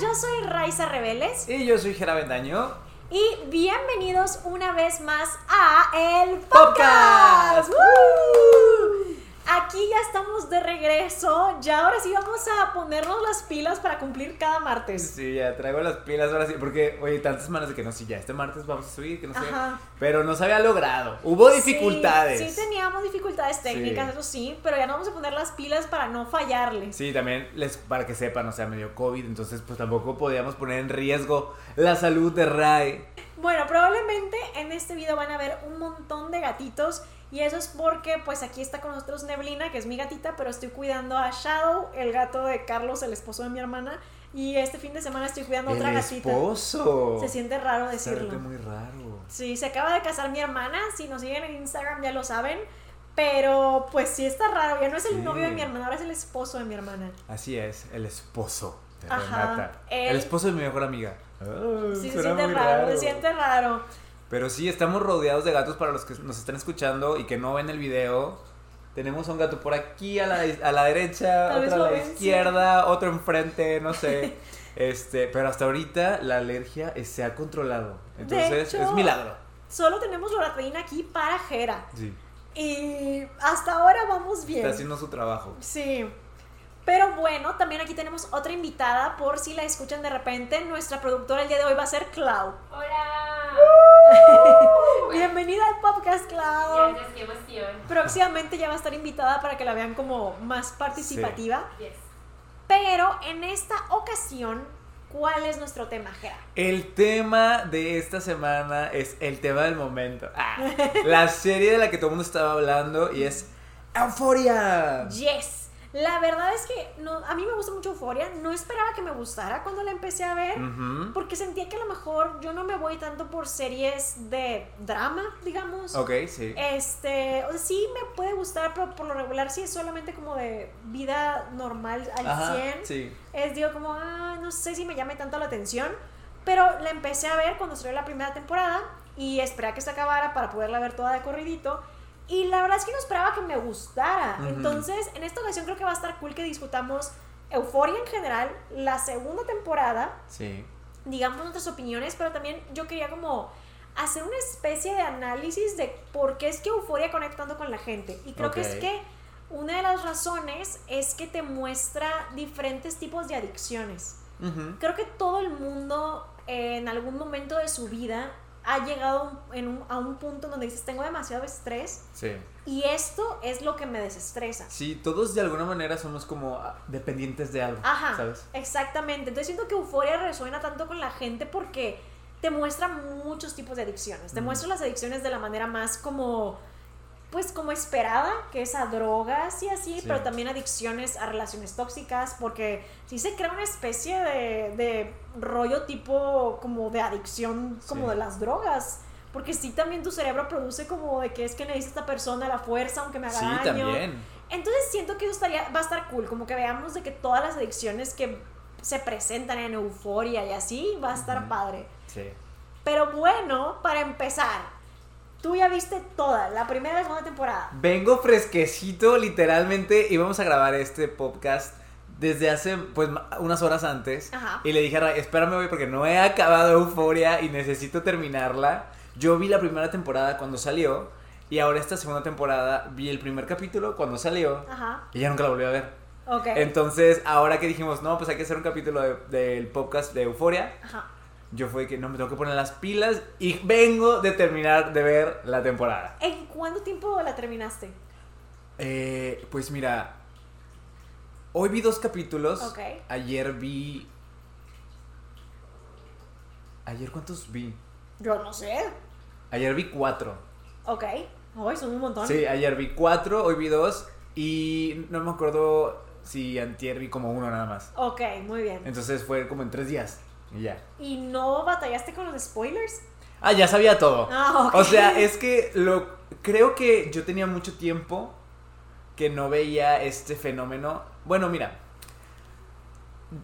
yo soy Raiza Rebeles. Y yo soy Jera Bendaño. Y bienvenidos una vez más a El Podcast. Podcast. Aquí ya estamos de regreso. Ya ahora sí vamos a ponernos las pilas para cumplir cada martes. Sí, ya traigo las pilas ahora sí, porque, oye, tantas semanas de que no, sí, ya este martes vamos a subir, que no sé. Pero no se había logrado. Hubo dificultades. Sí, sí teníamos dificultades técnicas, Sí. eso sí, pero ya nos vamos a poner las pilas para no fallarles. Sí, también les, para que sepan, o sea, me dio COVID, entonces pues tampoco podíamos poner en riesgo la salud de Ray. Bueno, probablemente en este video van a ver un montón de gatitos y eso es porque pues aquí está con nosotros Neblina, que es mi gatita, pero estoy cuidando a Shadow, el gato de Carlos, el esposo de mi hermana, y este fin de semana estoy cuidando a El otra gatita. esposo. Se siente raro Se decirlo. siente muy raro. Sí, se acaba de casar mi hermana, si nos siguen en Instagram ya lo saben, pero pues sí está raro, ya no es el Sí. novio de mi hermana, ahora es el esposo de mi hermana. Así es, el esposo de Ajá, Renata. él- El esposo de mi mejor amiga. Ah, Sí, se siente muy raro, se siente raro. Pero sí, estamos rodeados de gatos para los que nos están escuchando y que no ven el video. Tenemos un gato por aquí a la, a la derecha, otro a la ven, sí. izquierda, otro enfrente, no sé. Este, pero hasta ahorita la alergia eh, se ha controlado. Entonces, hecho- es milagro. Solo tenemos loratadina aquí para Jera. Sí. Y hasta ahora vamos bien. Está haciendo su trabajo. Sí. Pero bueno, también aquí tenemos otra invitada, por si la escuchan de repente. Nuestra productora el día de hoy va a ser Clau. Hola. Bienvenida al podcast, Clau. Gracias, qué emoción. Próximamente ya va a estar invitada para que la vean como más participativa. Yes. Pero en esta ocasión, ¿cuál es nuestro tema, Jera? El tema de esta semana es el tema del momento. Ah, la serie de la que todo el mundo estaba hablando y es Euphoria. Yes. La verdad es que no, a mí me gusta mucho Euforia. No esperaba que me gustara cuando la empecé a ver. Porque sentía que a lo mejor yo no me voy tanto por series de drama, digamos. Ok, sí. Este, o sea, sí me puede gustar, pero por lo regular sí es solamente como de vida normal al Ajá, 100. sí. Es digo como, ah, no sé si me llame tanto la atención, pero la empecé a ver cuando salió la primera temporada y esperé a que se acabara para poderla ver toda de corridito. Y la verdad es que no esperaba que me gustara. Entonces, en esta ocasión creo que va a estar cool que discutamos Euforia en general, la segunda temporada, Sí. digamos nuestras opiniones, pero también yo quería como hacer una especie de análisis de por qué es que Euforia conecta tanto con la gente. Y creo que es que una de las razones es que te muestra diferentes tipos de adicciones. Creo que todo el mundo eh, en algún momento de su vida ha llegado en un- a un punto donde dices, tengo demasiado estrés Sí. y esto es lo que me desestresa. Sí, todos de alguna manera somos como ah, dependientes de algo, Ajá, ¿sabes? exactamente. Entonces siento que Euforia resuena tanto con la gente porque te muestra muchos tipos de adicciones. Te Ujú. muestra las adicciones de la manera más como, pues como esperada, que es a drogas y así, Sí. pero también adicciones a relaciones tóxicas, porque sí se crea una especie de, de rollo tipo como de adicción, como Sí. de las drogas. Porque sí también tu cerebro produce como de que es que necesita esta persona la fuerza, aunque me haga Sí, daño. también. Entonces siento que eso estaría, va a estar cool, como que veamos de que todas las adicciones que se presentan en euforia y así, va a estar padre. Sí. Pero bueno, para empezar, tú ya viste toda, la primera y la segunda temporada. Vengo fresquecito, literalmente, y vamos a grabar este podcast desde hace, pues, unas horas antes. Ajá. Y le dije a Ray, espérame hoy porque no he acabado Euforia y necesito terminarla. Yo vi la primera temporada cuando salió, y ahora esta segunda temporada vi el primer capítulo cuando salió, Ajá, y ya nunca la volví a ver. ok. Entonces, ahora que dijimos, no, pues hay que hacer un capítulo de- del podcast de Euforia, Ajá. Yo fue que no me tengo que poner las pilas y vengo de terminar de ver la temporada. ¿En cuánto tiempo la terminaste? Eh, pues mira, hoy vi dos capítulos. Ayer vi. ¿Ayer cuántos vi? Yo no sé. Ayer vi cuatro. Ok. Hoy son un montón. Sí, ayer vi cuatro, hoy vi dos. Y no me acuerdo si antier vi como uno nada más. Ok, muy bien. Entonces fue como en tres días. Y ya. ¿Y no batallaste con los spoilers? Ah, ya sabía todo. Ah, ok. O sea, es que lo creo que yo tenía mucho tiempo que no veía este fenómeno. Bueno, mira.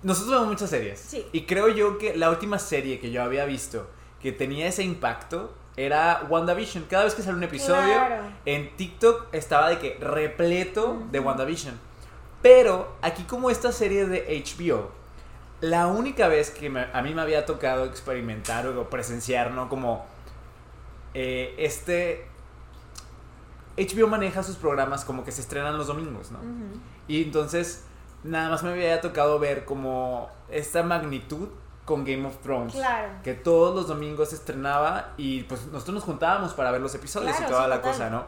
Nosotros vemos muchas series. Sí. Y creo yo que la última serie que yo había visto que tenía ese impacto era WandaVision. Cada vez que sale un episodio, Claro. en TikTok estaba de que repleto de Ujú. WandaVision. Pero aquí como esta serie de HBO la única vez que me- a mí me había tocado experimentar o presenciar, ¿no? Como eh, este... HBO maneja sus programas como que se estrenan los domingos, ¿no? Y entonces nada más me había tocado ver como esta magnitud con Game of Thrones. Claro. Que todos los domingos se estrenaba y pues nosotros nos juntábamos para ver los episodios Claro, y toda sí, la total. cosa, ¿no?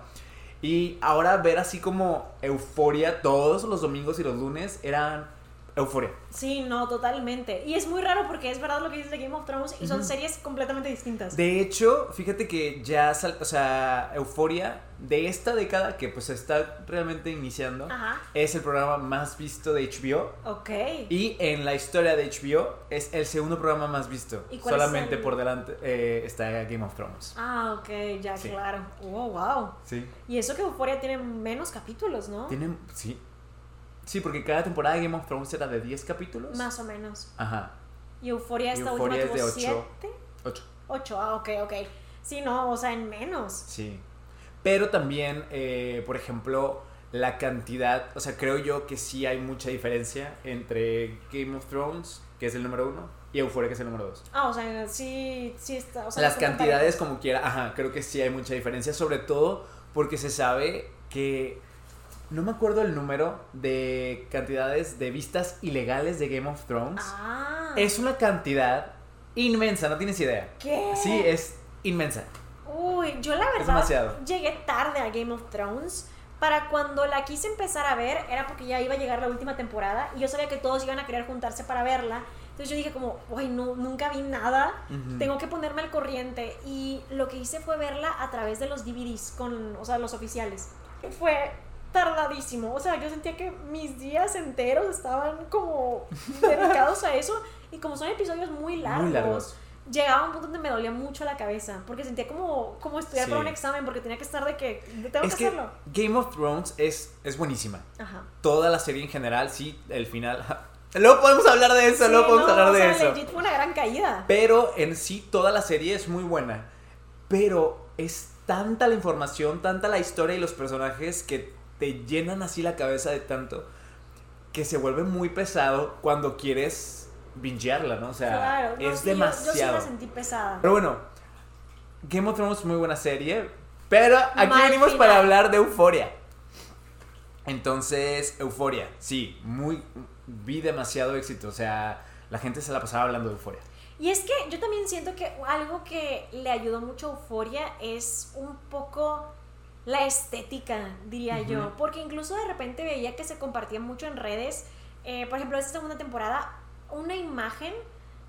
Y ahora ver así como euforia todos los domingos y los lunes eran euforia. Sí, no, totalmente. Y es muy raro porque es verdad lo que dices de Game of Thrones y son series completamente distintas. De hecho, fíjate que ya, sal- o sea, Euforia de esta década que pues está realmente iniciando Ajá. es el programa más visto de HBO Ok. y en la historia de HBO es el segundo programa más visto. ¿Y cuál es Solamente el- por delante eh, está Game of Thrones. Ah, ok, ya, Sí. claro. Oh, wow. Sí. Y eso que Euphoria tiene menos capítulos, ¿no? Tienen, sí. Sí, porque cada temporada de Game of Thrones era de 10 capítulos. Más o menos. Ajá. Y Euphoria esta Euphoria última es tuvo de ocho. 7. 8. 8, ah, ok, ok. Sí, no, o sea, en menos. Sí. Pero también, eh, por ejemplo, la cantidad, o sea, creo yo que sí hay mucha diferencia entre Game of Thrones, que es el número uno, y Euphoria, que es el número dos. Ah, o sea, sí, sí está. O sea, Las cantidades como quiera, ajá, creo que sí hay mucha diferencia, sobre todo porque se sabe que no me acuerdo el número de cantidades de vistas ilegales de Game of Thrones. Ah. Es una cantidad inmensa, no tienes idea. ¿Qué? Sí, es inmensa. Uy, yo la verdad demasiado. llegué tarde a Game of Thrones. Para cuando la quise empezar a ver, era porque ya iba a llegar la última temporada y yo sabía que todos iban a querer juntarse para verla. Entonces yo dije como, uy, no, nunca vi nada, tengo que ponerme al corriente. Y lo que hice fue verla a través de los DVDs, con, o sea, los oficiales. Fue tardadísimo, o sea, yo sentía que mis días enteros estaban como dedicados a eso. Y como son episodios muy largos, Muy largos. llegaba a un punto donde me dolía mucho la cabeza, porque sentía como, como estudiar Sí. para un examen, porque tenía que estar de que tengo Es que que hacerlo. Game of Thrones es, es buenísima. Ajá. Toda la serie en general, sí, el final. Luego podemos hablar de eso, Sí, luego podemos no, hablar o de eso. legit fue una gran caída. Pero en sí, toda la serie es muy buena. Pero es tanta la información, tanta la historia y los personajes que te llenan así la cabeza de tanto que se vuelve muy pesado cuando quieres bingearla, ¿no? O sea, claro, no, es sí, yo- Yo, sí demasiado. la sentí pesada. Pero bueno, Game of Thrones es muy buena serie. Pero aquí Mal venimos final. para hablar de Euforia. Entonces, Euforia, sí, muy vi demasiado éxito. O sea, la gente se la pasaba hablando de Euforia. Y es que yo también siento que algo que le ayudó mucho a Euforia es un poco la estética, diría yo. Porque incluso de repente veía que se compartía mucho en redes. eh, por ejemplo, esta segunda temporada, una imagen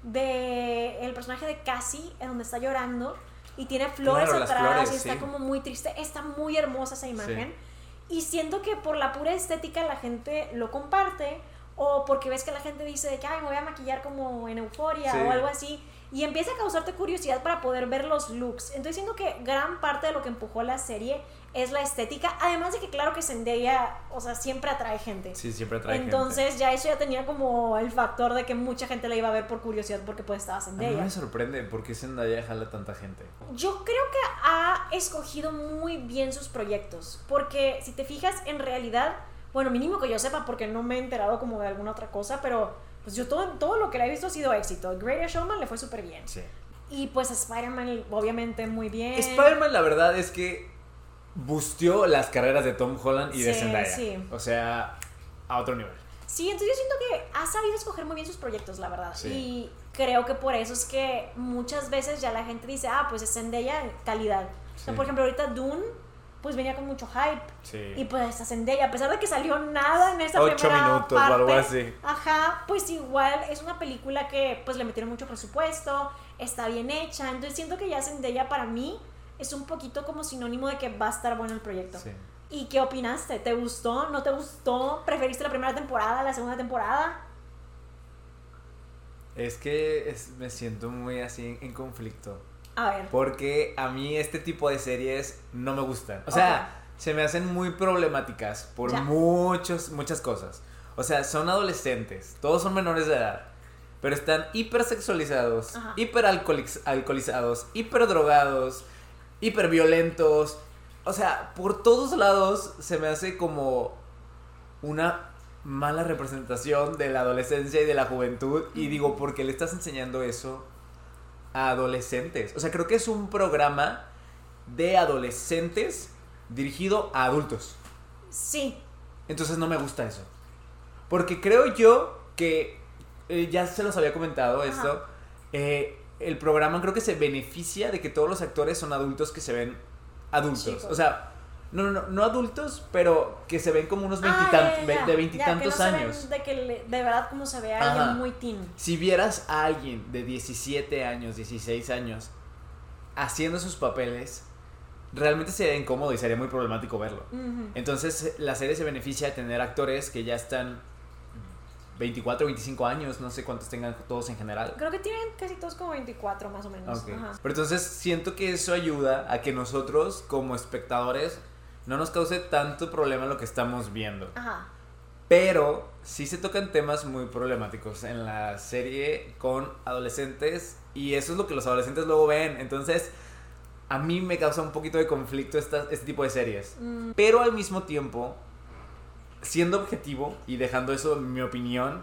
de el personaje de Cassie en donde está llorando y tiene flores Claro, atrás flores, y está sí. como muy triste. Está muy hermosa esa imagen. Y siento que por la pura estética la gente lo comparte. O porque ves que la gente dice de que Ay, me voy a maquillar como en euforia Sí. o algo así. Y empieza a causarte curiosidad para poder ver los looks. Entonces siento que gran parte de lo que empujó la serie es la estética. Además de que claro que Zendaya, o sea, siempre atrae gente. Sí, siempre atrae Entonces ya eso ya tenía como el factor de que mucha gente la iba a ver por curiosidad porque pues estaba gente. A mí Zendaya. me sorprende por qué Zendaya jala tanta gente. Yo creo que ha escogido muy bien sus proyectos, porque si te fijas, en realidad, bueno, mínimo que yo sepa, porque no me he enterado como de alguna otra cosa, pero pues yo todo, todo lo que le he visto ha sido éxito. Greatest Showman le fue súper bien. Sí. Y pues Spider-Man, obviamente, muy bien. Spider-Man, la verdad es que busteó las carreras de Tom Holland y de Sí, Zendaya. sí. O sea, a otro nivel. Sí, entonces yo siento que ha sabido escoger muy bien sus proyectos, la verdad. Sí. Y creo que por eso es que muchas veces ya la gente dice, ah, pues es Zendaya, calidad. O sea, por ejemplo, ahorita Dune, pues venía con mucho hype. Sí. Y pues esta Zendaya, a pesar de que salió nada en esa Ocho primera minutos o parte, algo así. Ajá, pues igual es una película que pues le metieron mucho presupuesto, está bien hecha, entonces siento que ya Zendaya para mí es un poquito como sinónimo de que va a estar bueno el proyecto. Sí. ¿Y qué opinaste? ¿Te gustó? ¿No te gustó? ¿Preferiste la primera temporada, la segunda temporada? Es que es- me siento muy así en conflicto. A ver. Porque a mí este tipo de series no me gustan. O sea, se me hacen muy problemáticas por Ya. muchos, muchas cosas. O sea, son adolescentes, todos son menores de edad, pero están hipersexualizados, hiperalcoholizados, hiperdrogados, hiperviolentos. O sea, por todos lados se me hace como una mala representación de la adolescencia y de la juventud. Y digo, ¿por qué le estás enseñando eso a adolescentes? O sea, creo que es un programa de adolescentes dirigido a adultos. Sí. Entonces no me gusta eso. Porque creo yo que, eh, ya se los había comentado esto, eh, el programa creo que se beneficia de que todos los actores son adultos que se ven adultos. O sea, no, no, no, adultos, pero que se ven como unos Ah, veintitan- ya, ya, ya. de veintitantos no años. De que le- de verdad como se ve a Ajá. alguien muy teen. Si vieras a alguien de 17 años, 16 años, haciendo sus papeles, realmente sería incómodo y sería muy problemático verlo. Entonces la serie se beneficia de tener actores que ya están 24, 25 años, no sé cuántos tengan todos en general. Creo que tienen casi todos como 24 más o menos. Ok. Ajá. Pero entonces siento que eso ayuda a que nosotros como espectadores no nos cause tanto problema lo que estamos viendo. Ajá. Pero sí se tocan temas muy problemáticos en la serie con adolescentes y eso es lo que los adolescentes luego ven. Entonces a mí me causa un poquito de conflicto esta- este tipo de series. Mm, Pero al mismo tiempo, siendo objetivo y dejando eso en mi opinión,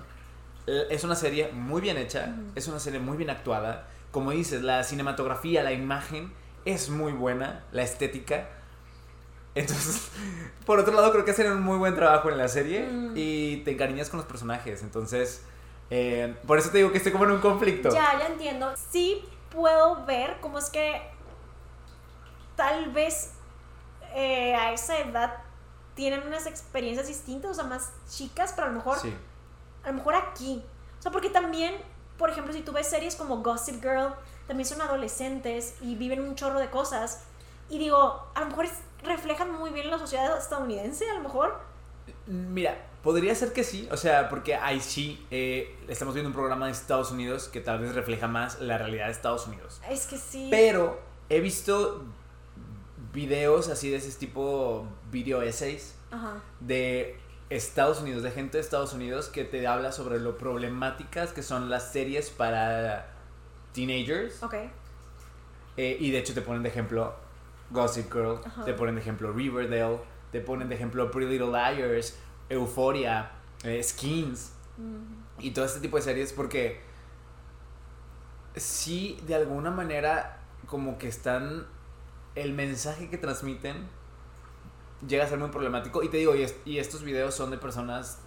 eh, es una serie muy bien hecha, es una serie muy bien actuada. Como dices, la cinematografía, la imagen es muy buena, la estética. Entonces, por otro lado, creo que hacen un muy buen trabajo en la serie Mm. y te encariñas con los personajes. Entonces, eh, por eso te digo que estoy como en un conflicto. Ya, ya entiendo. Sí puedo ver cómo es que tal vez eh, a esa edad tienen unas experiencias distintas, o sea, más chicas, pero a lo mejor, Sí. a lo mejor aquí. O sea, porque también, por ejemplo, si tú ves series como Gossip Girl, también son adolescentes y viven un chorro de cosas. Y digo, a lo mejor reflejan muy bien la sociedad estadounidense, a lo mejor. Mira, podría ser que sí, o sea, porque ahí sí eh, estamos viendo un programa de Estados Unidos que tal vez refleja más la realidad de Estados Unidos. Es que sí. Pero he visto videos así de ese tipo, video essays Ajá. de Estados Unidos, de gente de Estados Unidos que te habla sobre lo problemáticas que son las series para teenagers. Ok. Eh, y de hecho te ponen de ejemplo Gossip Girl, Ajá. te ponen de ejemplo Riverdale, te ponen de ejemplo Pretty Little Liars, Euphoria, eh, Skins Mm. y todo este tipo de series porque sí de alguna manera como que están el mensaje que transmiten llega a ser muy problemático y te digo y, es- y estos videos son de personas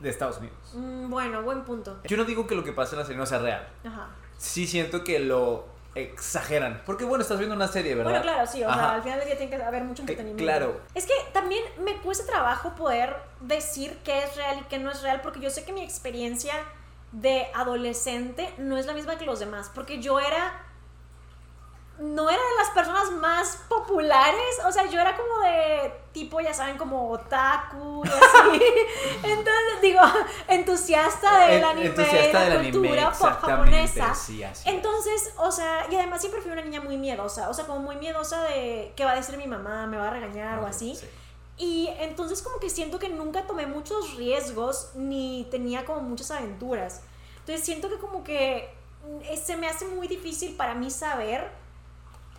de Estados Unidos. Mm, bueno, buen punto. Yo no digo que lo que pasa en la serie no sea real. Ajá. Sí siento que lo exageran. Porque bueno, estás viendo una serie, ¿verdad? Bueno, claro, sí, o sea, al final del día tiene que haber mucho Eh, entretenimiento. claro. Es que también me cuesta trabajo poder decir qué es real y qué no es real, porque yo sé que mi experiencia de adolescente no es la misma que los demás, porque yo era no era de las personas más populares, o sea, yo era como de tipo, ya saben, como otaku y así. Entonces, digo, entusiasta del anime, entusiasta de la del cultura anime, pop exactamente, japonesa. sí. Entonces, o sea, y además siempre fui una niña muy miedosa, o sea, como muy miedosa de qué va a decir mi mamá, me va a regañar o así. sí. Y entonces como que siento que nunca tomé muchos riesgos ni tenía como muchas aventuras. Entonces siento que como que eh, se me hace muy difícil para mí saber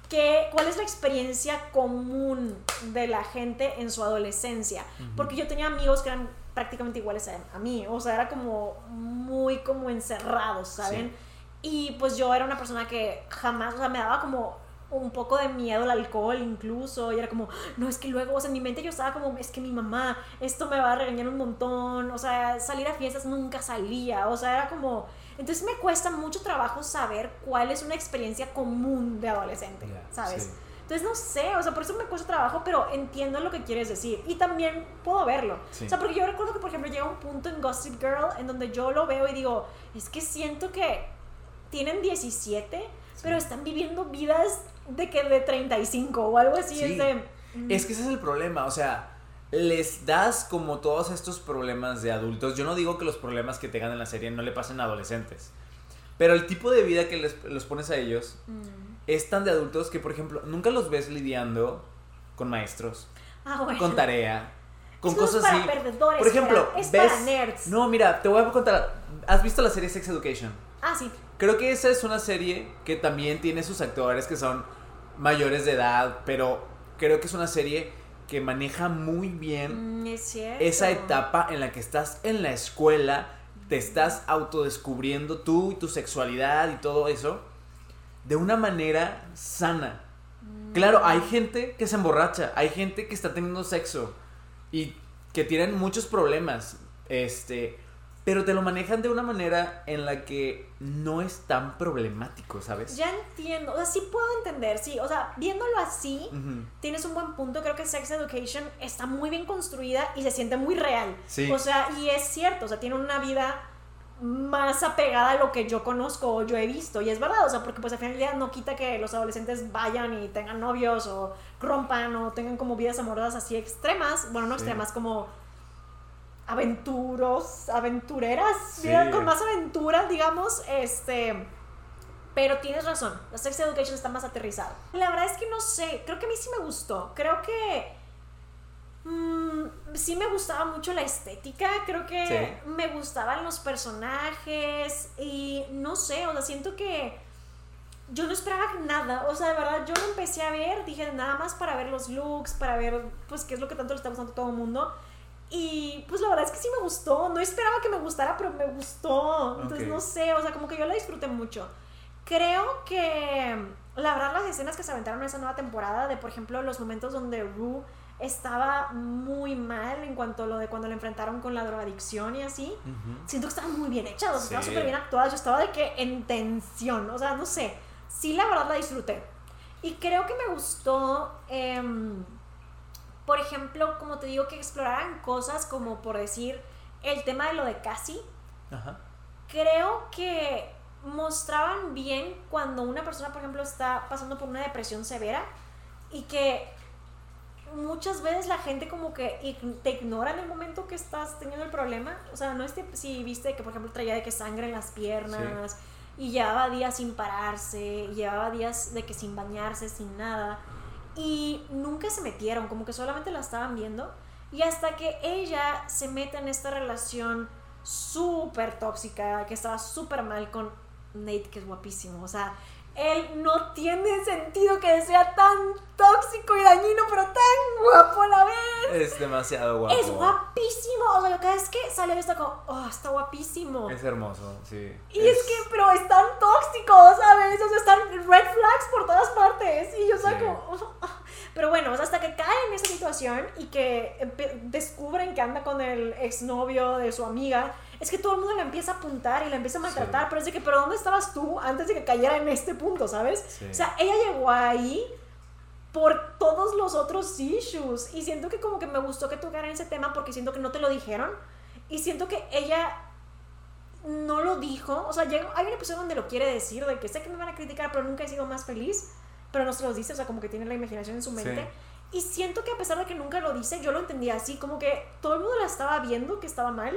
que, cuál es la experiencia común de la gente en su adolescencia. Porque yo tenía amigos que eran prácticamente iguales a, a mí. O sea, era como muy como encerrados, ¿saben? Y pues yo era una persona que jamás, o sea, me daba como un poco de miedo al alcohol incluso, y era como, no, es que luego, o sea, en mi mente yo estaba como, es que mi mamá, esto me va a regañar un montón, o sea, salir a fiestas nunca salía, o sea, era como, entonces me cuesta mucho trabajo saber cuál es una experiencia común de adolescente, ¿sabes? sí. Entonces no sé, o sea, por eso me cuesta trabajo, pero entiendo lo que quieres decir y también puedo verlo. Sí. O sea, porque yo recuerdo que, por ejemplo, llega un punto en Gossip Girl en donde yo lo veo y digo, es que siento que tienen 17, pero están viviendo vidas de que de 35 o algo así. Sí. Es de... mm, Es que ese es el problema, o sea, les das como todos estos problemas de adultos. Yo no digo que los problemas que tengan en la serie no le pasen a adolescentes, pero el tipo de vida que les, los pones a ellos mm. es tan de adultos que, por ejemplo, nunca los ves lidiando con maestros, Ah, bueno. con tarea, con eso cosas es así. Por ejemplo, es ves... para nerds. No, mira, te voy a contar. ¿Has visto la serie Sex Education? Ah, sí. Creo que esa es una serie que también tiene sus actores que son mayores de edad, pero creo que es una serie que maneja muy bien Mm, es esa etapa en la que estás en la escuela, te estás autodescubriendo tú y tu sexualidad y todo eso de una manera sana. Claro, hay gente que se emborracha, hay gente que está teniendo sexo y que tienen muchos problemas, este, pero te lo manejan de una manera en la que no es tan problemático, ¿sabes? Ya entiendo, o sea, sí puedo entender, sí, o sea, viéndolo así, tienes un buen punto, creo que Sex Education está muy bien construida y se siente muy real. Sí. O sea, y es cierto, o sea, tiene una vida más apegada a lo que yo conozco o yo he visto, y es verdad, o sea, porque pues al final del día no quita que los adolescentes vayan y tengan novios o rompan o tengan como vidas amorosas así extremas, bueno, no Sí. extremas, como aventuros, aventureras, Sí. con más aventuras, digamos, este... Pero tienes razón, la Sex Education está más aterrizado. La verdad es que no sé, creo que a mí sí me gustó. Creo que mm, sí me gustaba mucho la estética, creo que Sí. me gustaban los personajes y no sé, o sea, siento que yo no esperaba nada, o sea, de verdad, yo lo empecé a ver, dije nada más para ver los looks, para ver pues qué es lo que tanto le está gustando a todo el mundo. Y pues la verdad es que sí me gustó, no esperaba que me gustara, pero me gustó. Entonces no sé, o sea, como que yo la disfruté mucho. Creo que la verdad las escenas que se aventaron en esa nueva temporada, de por ejemplo los momentos donde Rue estaba muy mal en cuanto a lo de cuando la enfrentaron con la drogadicción y así, siento que estaban muy bien hechas, o sea, estaban súper bien actuadas, yo estaba de que en tensión, o sea, no sé, sí la verdad la disfruté. Y creo que me gustó, em, por ejemplo, como te digo, que exploraran cosas como por decir el tema de lo de Cassie, Ajá. creo que mostraban bien cuando una persona, por ejemplo, está pasando por una depresión severa y que muchas veces la gente como que te ignora en el momento que estás teniendo el problema. O sea, no es que si viste que, por ejemplo, traía de que sangre en las piernas y llevaba días sin pararse, llevaba días de que sin bañarse, sin nada. Y nunca se metieron, como que solamente la estaban viendo. Y hasta que ella se mete en esta relación súper tóxica, que estaba súper mal con Nate, que es guapísimo. O sea, él no tiene sentido que sea tan tóxico y dañino, pero tan guapo a la vez. Es demasiado guapo. Es guapísimo. O sea, yo cada vez que sale está como, oh, está guapísimo. Es hermoso, sí. Y es, que, pero es tan tóxico, ¿sabes? O sea, están red flags por todas partes. Y yo Sí. como. "Oh, oh". Pero bueno, o sea, hasta que cae en esa situación y que descubren que anda con el exnovio de su amiga, es que todo el mundo la empieza a apuntar y la empieza a maltratar. Sí. Pero es de que, ¿pero dónde estabas tú antes de que cayera en este punto, ¿sabes? Sí. O sea, ella llegó ahí por todos los otros issues. Y siento que como que me gustó que tocaran ese tema porque siento que no te lo dijeron. Y siento que ella no lo dijo. O sea, llega- hay un episodio donde lo quiere decir, de que sé que me van a criticar, pero nunca he sido más feliz. Pero no se los dice, o sea, como que tiene la imaginación en su mente. Y siento que a pesar de que nunca lo dice, yo lo entendía así, como que todo el mundo la estaba viendo que estaba mal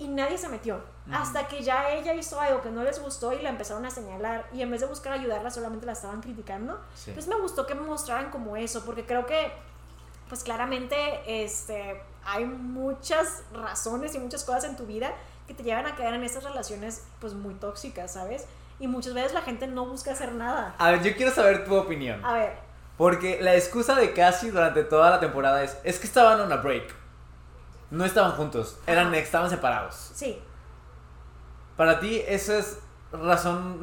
y nadie se metió. Hasta que ya ella hizo algo que no les gustó y la empezaron a señalar. Y en vez de buscar ayudarla, solamente la estaban criticando. Sí. Entonces me gustó que me mostraran como eso, porque creo que, pues claramente, este, hay muchas razones y muchas cosas en tu vida que te llevan a quedar en esas relaciones, pues muy tóxicas, ¿sabes? Y muchas veces la gente no busca hacer nada. A ver, yo quiero saber tu opinión. A ver, Porque la excusa de Cassie durante toda la temporada es, es que estaban en una break. No estaban juntos, eran, Ajá. estaban separados. sí, Para ti, eso es razón,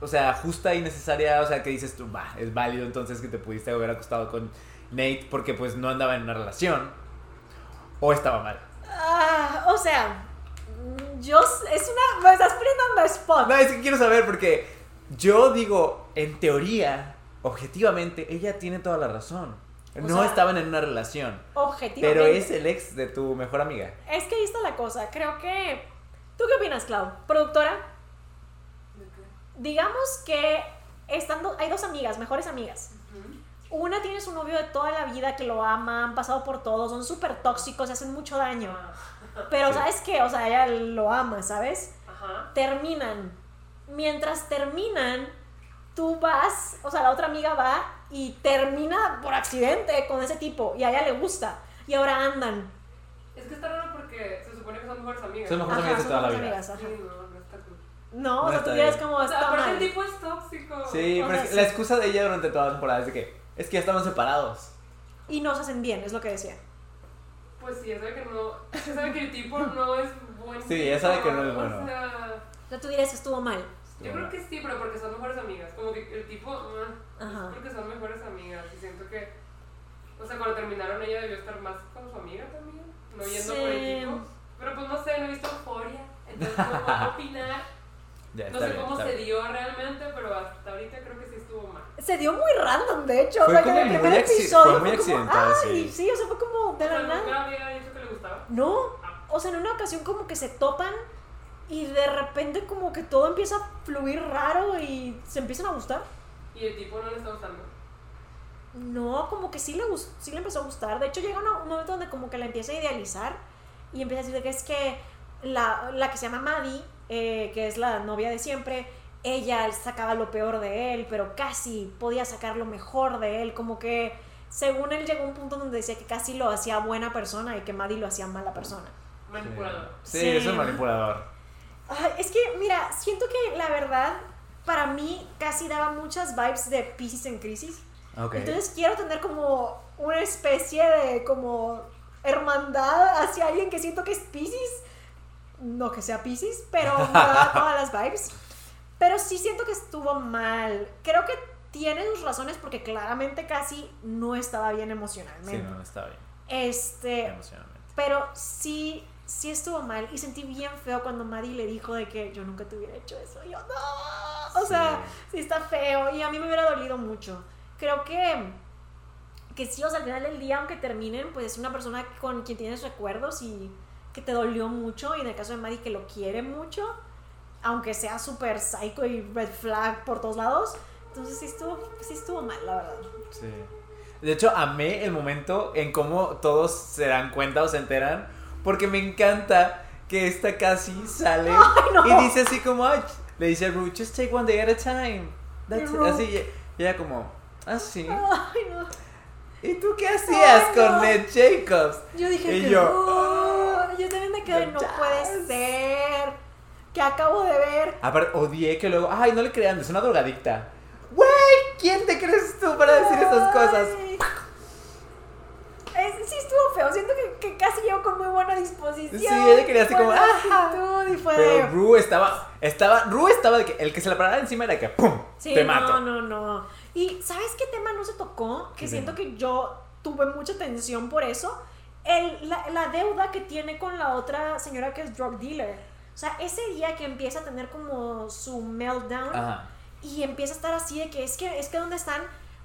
o sea, justa y necesaria, o sea, que dices tú, va, es válido entonces que te pudiste haber acostado con Nate porque pues no andaba en una relación. O estaba mal. Ah, o sea, yo, es una, me estás poniendo on the spot. No, es que quiero saber porque yo digo, en teoría, objetivamente, ella tiene toda la razón. O no sea, estaban en una relación. Objetivamente. Pero es el ex de tu mejor amiga. Es que ahí está la cosa. Creo que. ¿Tú qué opinas, Clau? Productora, digamos que están do- hay dos amigas, mejores amigas. Una tiene su novio de toda la vida que lo ama, han pasado por todo, son súper tóxicos, se hacen mucho daño. Pero Sí. ¿sabes qué? O sea, ella lo ama, ¿sabes? Ajá. Terminan. Mientras terminan, tú vas, o sea, la otra amiga va y termina por accidente con ese tipo y a ella le gusta. Y ahora andan. Es que está raro porque se supone que son mejores amigas. Son mejores Ajá, amigas de toda la vida. amigas, ajá. Sí, no, no está cool. No, o sea, tú dirás bien. como O está sea, aparte mal. el tipo es tóxico. Sí, O pero sea, es que la sí. excusa de ella durante toda la temporada es de que es que ya estaban separados. y no se hacen bien, es lo que decía. Pues sí, ya sabe que no. Ya sabe que el tipo no es buen. Sí, ya sabe que no es bueno. O sea, O sea, tú dirías estuvo mal. Yo creo que sí, pero porque son mejores amigas. Como que el tipo. ah, Ajá. es porque son mejores amigas. Y siento que. O sea, cuando terminaron, ella debió estar más con su amiga también. No yendo por el Sí. tipo. Pero pues no sé, no he visto Euphoria. Entonces no puedo opinar. Ya, No sé bien, cómo se bien. dio realmente, pero hasta ahorita creo que sí estuvo mal. Se dio muy random, de hecho. Fue o sea, que en como el muy primer episodio fue muy como, accidental, ay, sí. sí, o sea, fue como de O sea, la nada. nunca había dicho que le gustaba. No, o sea, en una ocasión como que se topan y de repente como que todo empieza a fluir raro y se empiezan a gustar. Y el tipo no le está gustando. No, como que sí le, gus- sí le empezó a gustar. De hecho, llega un momento donde como que la empieza a idealizar y empieza a decir que es que la, la que se llama Maddie, eh, que es la novia de siempre, ella sacaba lo peor de él, pero casi podía sacar lo mejor de él. Como que según él llegó a un punto donde decía que casi lo hacía buena persona y que Maddie lo hacía mala persona. Manipulador. Sí, Sí. es un manipulador. Ay, es que, mira, siento que la verdad, para mí casi daba muchas vibes de Pisces en crisis. Ok. Entonces quiero tener como una especie de como hermandad hacia alguien que siento que es Pisces. No que sea Pisces, pero me da todas las vibes. Pero sí siento que estuvo mal. Creo que tiene sus razones porque claramente casi no estaba bien sí, emocionalmente. no, está bien. Este, Emocionalmente. pero sí, sí estuvo mal y sentí bien feo cuando Maddie le dijo de que yo nunca te hubiera hecho eso. Y yo, no, o sea, sí está feo y a mí me hubiera dolido mucho. Creo que, que sí, o sea, al final del día, aunque terminen, pues es una persona con quien tienes recuerdos y que te dolió mucho y en el caso de Maddie que lo quiere mucho, aunque sea súper psycho y red flag por todos lados. Entonces sí estuvo, sí estuvo mal, la verdad. Sí. De hecho, amé el momento en cómo todos se dan cuenta o se enteran. Porque me encanta que esta casi sale no. y dice así como, "Ay", le dice a Rue, just take one day at a time. That's it". Así, y ella como, ah, sí. Ay, no. ¿Y tú qué hacías Ay, con. Ned Jacobs? Yo dije Y que yo, "Oh", yo también me quedé, no puede ser. Que acabo de ver. Aparte, odié que luego, ay, no le crean, es una drogadicta. Güey, ¿quién te crees tú para decir esas cosas? Es- sí estuvo feo. Siento que, que casi llegó con muy buena disposición. Sí, ella quería así como, "Ah". y fue Pero Rue estaba, estaba, Rue estaba de que el que se la parara encima era que, ¡pum! Sí, te no, mato. no, no. Y ¿sabes qué tema no se tocó? Que ¿Qué siento que yo tuve mucha tensión por eso. El, la, la deuda que tiene con la otra señora que es drug dealer. O sea, ese día que empieza a tener como su meltdown Ajá. y empieza a estar así de que es que es que dónde están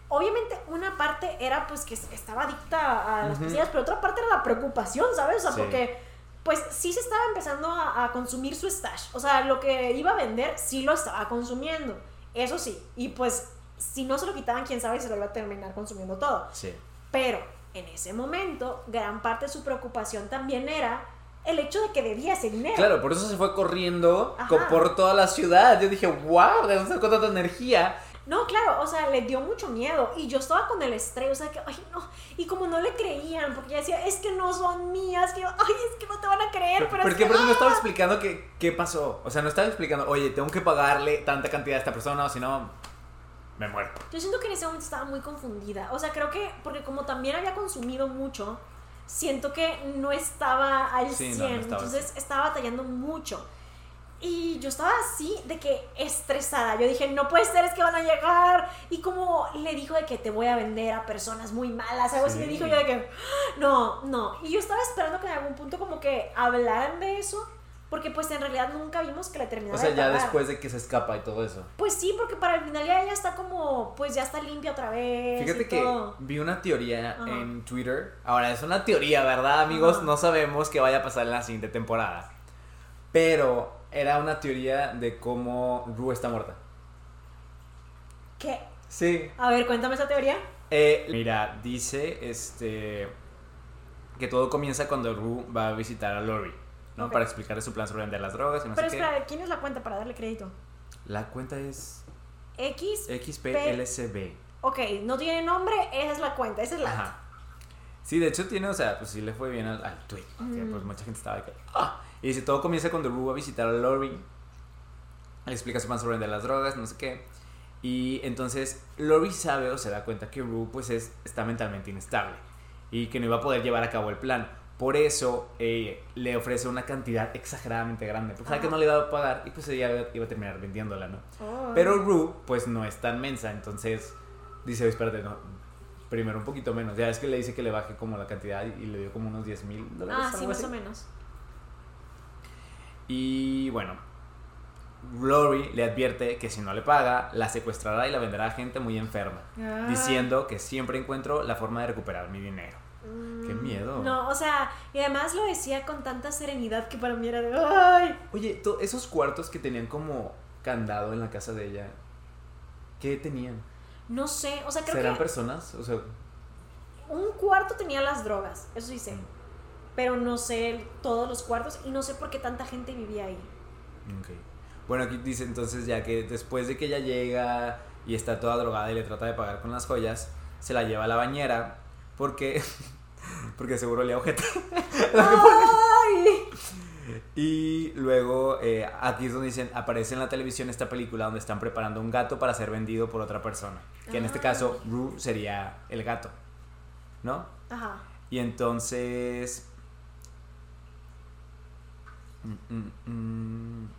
obviamente una parte era pues que estaba adicta a las pastillas pero otra parte era la preocupación sabes o sea Sí. porque pues sí se estaba empezando a, a consumir su stash o sea lo que iba a vender sí lo estaba consumiendo eso sí y pues si no se lo quitaban quién sabe si se lo iba a terminar consumiendo todo Sí. pero en ese momento gran parte de su preocupación también era el hecho de que debía ese dinero Claro, por eso se fue corriendo Ajá. por toda la ciudad. Yo dije, wow, ¿de dónde sacó tanta energía? No, claro, o sea, le dio mucho miedo y yo estaba con el estrés, o sea, que, ay, no, y como no le creían, porque ella decía, es que no son mías, que yo, ay, es que no te van a creer, pero es Porque que, por eso no estaba ¡ah! explicando qué, qué pasó. O sea, no estaba explicando, oye, tengo que pagarle tanta cantidad a esta persona o si no, me muero. Yo siento que en ese momento estaba muy confundida, o sea, creo que, porque como también había consumido mucho, siento que no estaba al Sí, 100, no, no estaba entonces estaba batallando mucho. Y yo estaba así, de que estresada. Yo dije, no puede ser, es que van a llegar. Y como le dijo de que te voy a vender a personas muy malas, algo así, Sí. le dijo yo de que, "Ah, no, no. Y yo estaba esperando que en algún punto como que hablaran de eso, porque pues en realidad nunca vimos que le terminara O sea, de ya pagar. después de que se escapa y todo eso. Pues sí, porque para el final ya ella está como, pues ya está limpia otra vez. Fíjate y que todo. vi una teoría Ajá. en Twitter. Ahora, es una teoría, ¿verdad, amigos? Ajá. No sabemos qué vaya a pasar en la siguiente temporada. Pero era una teoría de cómo Rue está muerta. ¿Qué? Sí. A ver, cuéntame esa teoría. Eh, mira, dice este que todo comienza cuando Rue va a visitar a Lori, ¿no? Para explicarle su plan sobre vender las drogas y no Pero sé qué. espera, ¿quién es la cuenta para darle crédito? La cuenta es X. XPLCB. Ok, no tiene nombre, esa es la cuenta, esa es la. Ajá. Sí, de hecho tiene, o sea, pues sí le fue bien al, al tweet. Mm. Pues mucha gente estaba de que. "Ah". Y dice: todo comienza cuando Rue va a visitar a Lori. Le explica su plan sobre vender las drogas, no sé qué. Y entonces Lori sabe o se da cuenta que Rue pues es, está mentalmente inestable. y que no iba a poder llevar a cabo el plan. Por eso eh, le ofrece una cantidad exageradamente grande, porque sabe que no le iba a pagar y pues ella iba a terminar vendiéndola, ¿no? Oh. Pero Rue, pues no es tan mensa, entonces dice, espérate, no, primero un poquito menos. Ya es que le dice que le baje como la cantidad y le dio como unos 10 mil dólares. Ah, sí, más así. o menos. Y bueno, Glory le advierte que si no le paga, la secuestrará y la venderá a gente muy enferma, Ah. diciendo que siempre encuentro la forma de recuperar mi dinero. Qué Mm, miedo. No, o sea, y además lo decía con tanta serenidad que para mí era de ¡ay! Oye, esos cuartos que tenían como candado en la casa de ella, ¿qué tenían? No sé, o sea, creo ¿Serán que personas? O sea, un cuarto tenía las drogas, eso sí sé. Mm. Pero no sé todos los cuartos y no sé por qué tanta gente vivía ahí. Ok. Bueno, aquí dice entonces ya que después de que ella llega y está toda drogada y le trata de pagar con las joyas, se la lleva a la bañera porque porque seguro le ojete. ¡Ay! Y luego eh, aquí es donde dicen aparece en la televisión esta película donde están preparando un gato para ser vendido por otra persona, que en este Ah. caso Rue sería el gato, ¿no? Ajá. Y entonces. Mm, mm, mm.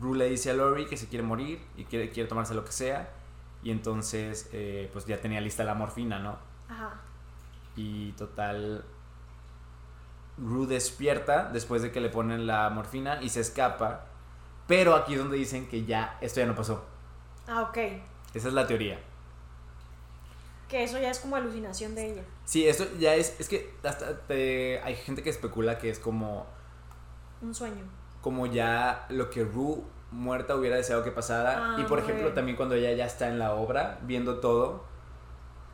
Rue le dice a Lori que se quiere morir y quiere, quiere tomarse lo que sea. Y entonces, eh, pues ya tenía lista la morfina, ¿no? Ajá. Y total. Rue despierta después de que le ponen la morfina y se escapa. Pero aquí es donde dicen que ya, esto ya no pasó. Ah, ok. Esa es la teoría. Que eso ya es como alucinación de ella. Sí, esto ya es. Es que hasta te- hay gente que especula que es como. Un sueño. como ya lo que Rue muerta hubiera deseado que pasara. Ah, y por ejemplo, bien. también cuando ella ya está en la obra, viendo todo,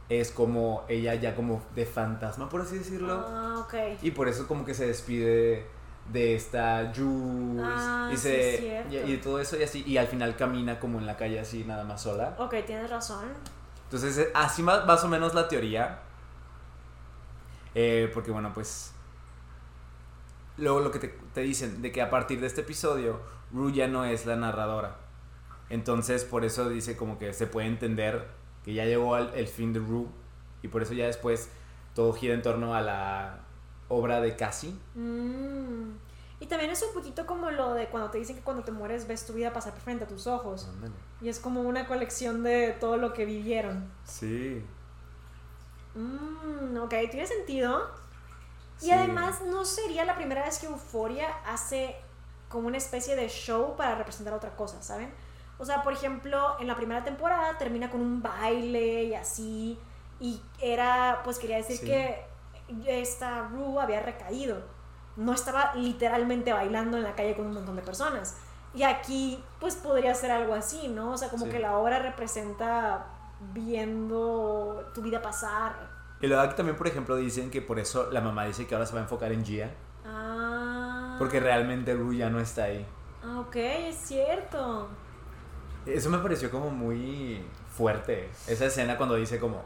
es como ella ya como de fantasma, por así decirlo. Ah, ok. Y por eso como que se despide de esta Jules Ah, y sí, se es cierto. y, y todo eso y así y al final camina como en la calle así nada más sola. Ok, tienes razón. Entonces, así más, más o menos la teoría. Eh, porque, bueno, pues. Luego lo que te, te dicen de que a partir de este episodio, Rue ya no es la narradora. Entonces, por eso dice como que se puede entender que ya llegó al- el fin de Rue. Y por eso ya después todo gira en torno a la obra de Cassie. Mm. Y también es un poquito como lo de cuando te dicen que cuando te mueres ves tu vida pasar por frente a tus ojos. Y es como una colección de todo lo que vivieron. Sí. Mm, ok, tiene sentido. Y además no sería la primera vez que Euforia hace como una especie de show para representar otra cosa, ¿saben? O sea, por ejemplo, en la primera temporada termina con un baile y así. Y era, pues quería decir Sí. que esta Rue había recaído. No estaba literalmente bailando en la calle con un montón de personas. Y aquí, pues podría ser algo así, ¿no? O sea, como Sí. que la obra representa viendo tu vida pasar. Y luego aquí también, por ejemplo, dicen que por eso la mamá dice que ahora se va a enfocar en Gia. Ah. Porque realmente Rue ya no está ahí. Ah, ok, es cierto. Eso me pareció como muy fuerte. Esa escena cuando dice como,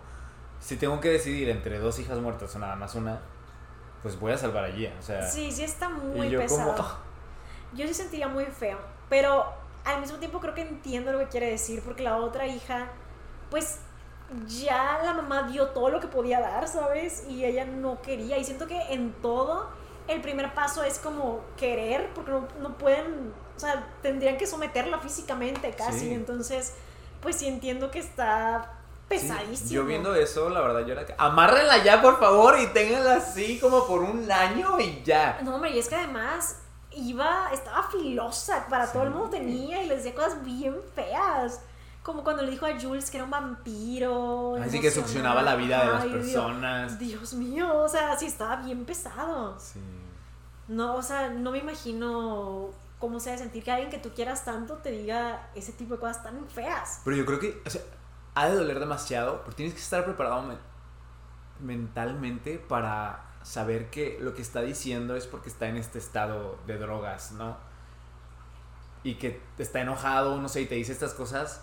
si tengo que decidir entre dos hijas muertas o nada más una, pues voy a salvar a Gia. O sea, Sí, sí está muy y yo pesado. como, "Ah". Yo sí sentiría muy feo, pero al mismo tiempo creo que entiendo lo que quiere decir, porque la otra hija, pues ya la mamá dio todo lo que podía dar, ¿sabes? Y ella no quería. Y siento que en todo el primer paso es como querer, porque no, no pueden, o sea, tendrían que someterla físicamente casi. Sí. Entonces, pues sí entiendo que está Sí, pesadísimo. yo viendo eso, la verdad, yo era que, amárrenla ya, por favor, y ténganla así como por un año y ya. No, hombre, y es que además iba, estaba filosa, para todo el mundo tenía y le decía cosas bien feas. Como cuando le dijo a Jules que era un vampiro. Así que succionaba la vida de las Ay, personas. Dios, mío, o sea, sí estaba bien pesado. Sí. No, o sea, no me imagino cómo sea de sentir que alguien que tú quieras tanto te diga ese tipo de cosas tan feas. Pero yo creo que, o sea, ha de doler demasiado, porque tienes que estar preparado men- mentalmente para saber que lo que está diciendo es porque está en este estado de drogas, ¿no? Y que está enojado, no sé, y te dice estas cosas,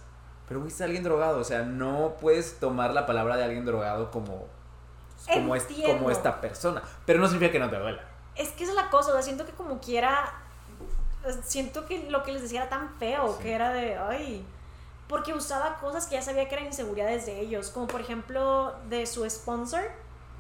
pero es alguien drogado, o sea, no puedes tomar la palabra de alguien drogado como, como, es- como esta persona, pero no significa que no te duela. Es que esa es la cosa, o sea, siento que como quiera, siento que lo que les decía era tan feo, Sí. que era de, ay, porque usaba cosas que ya sabía que eran inseguridades de ellos, como por ejemplo de su sponsor.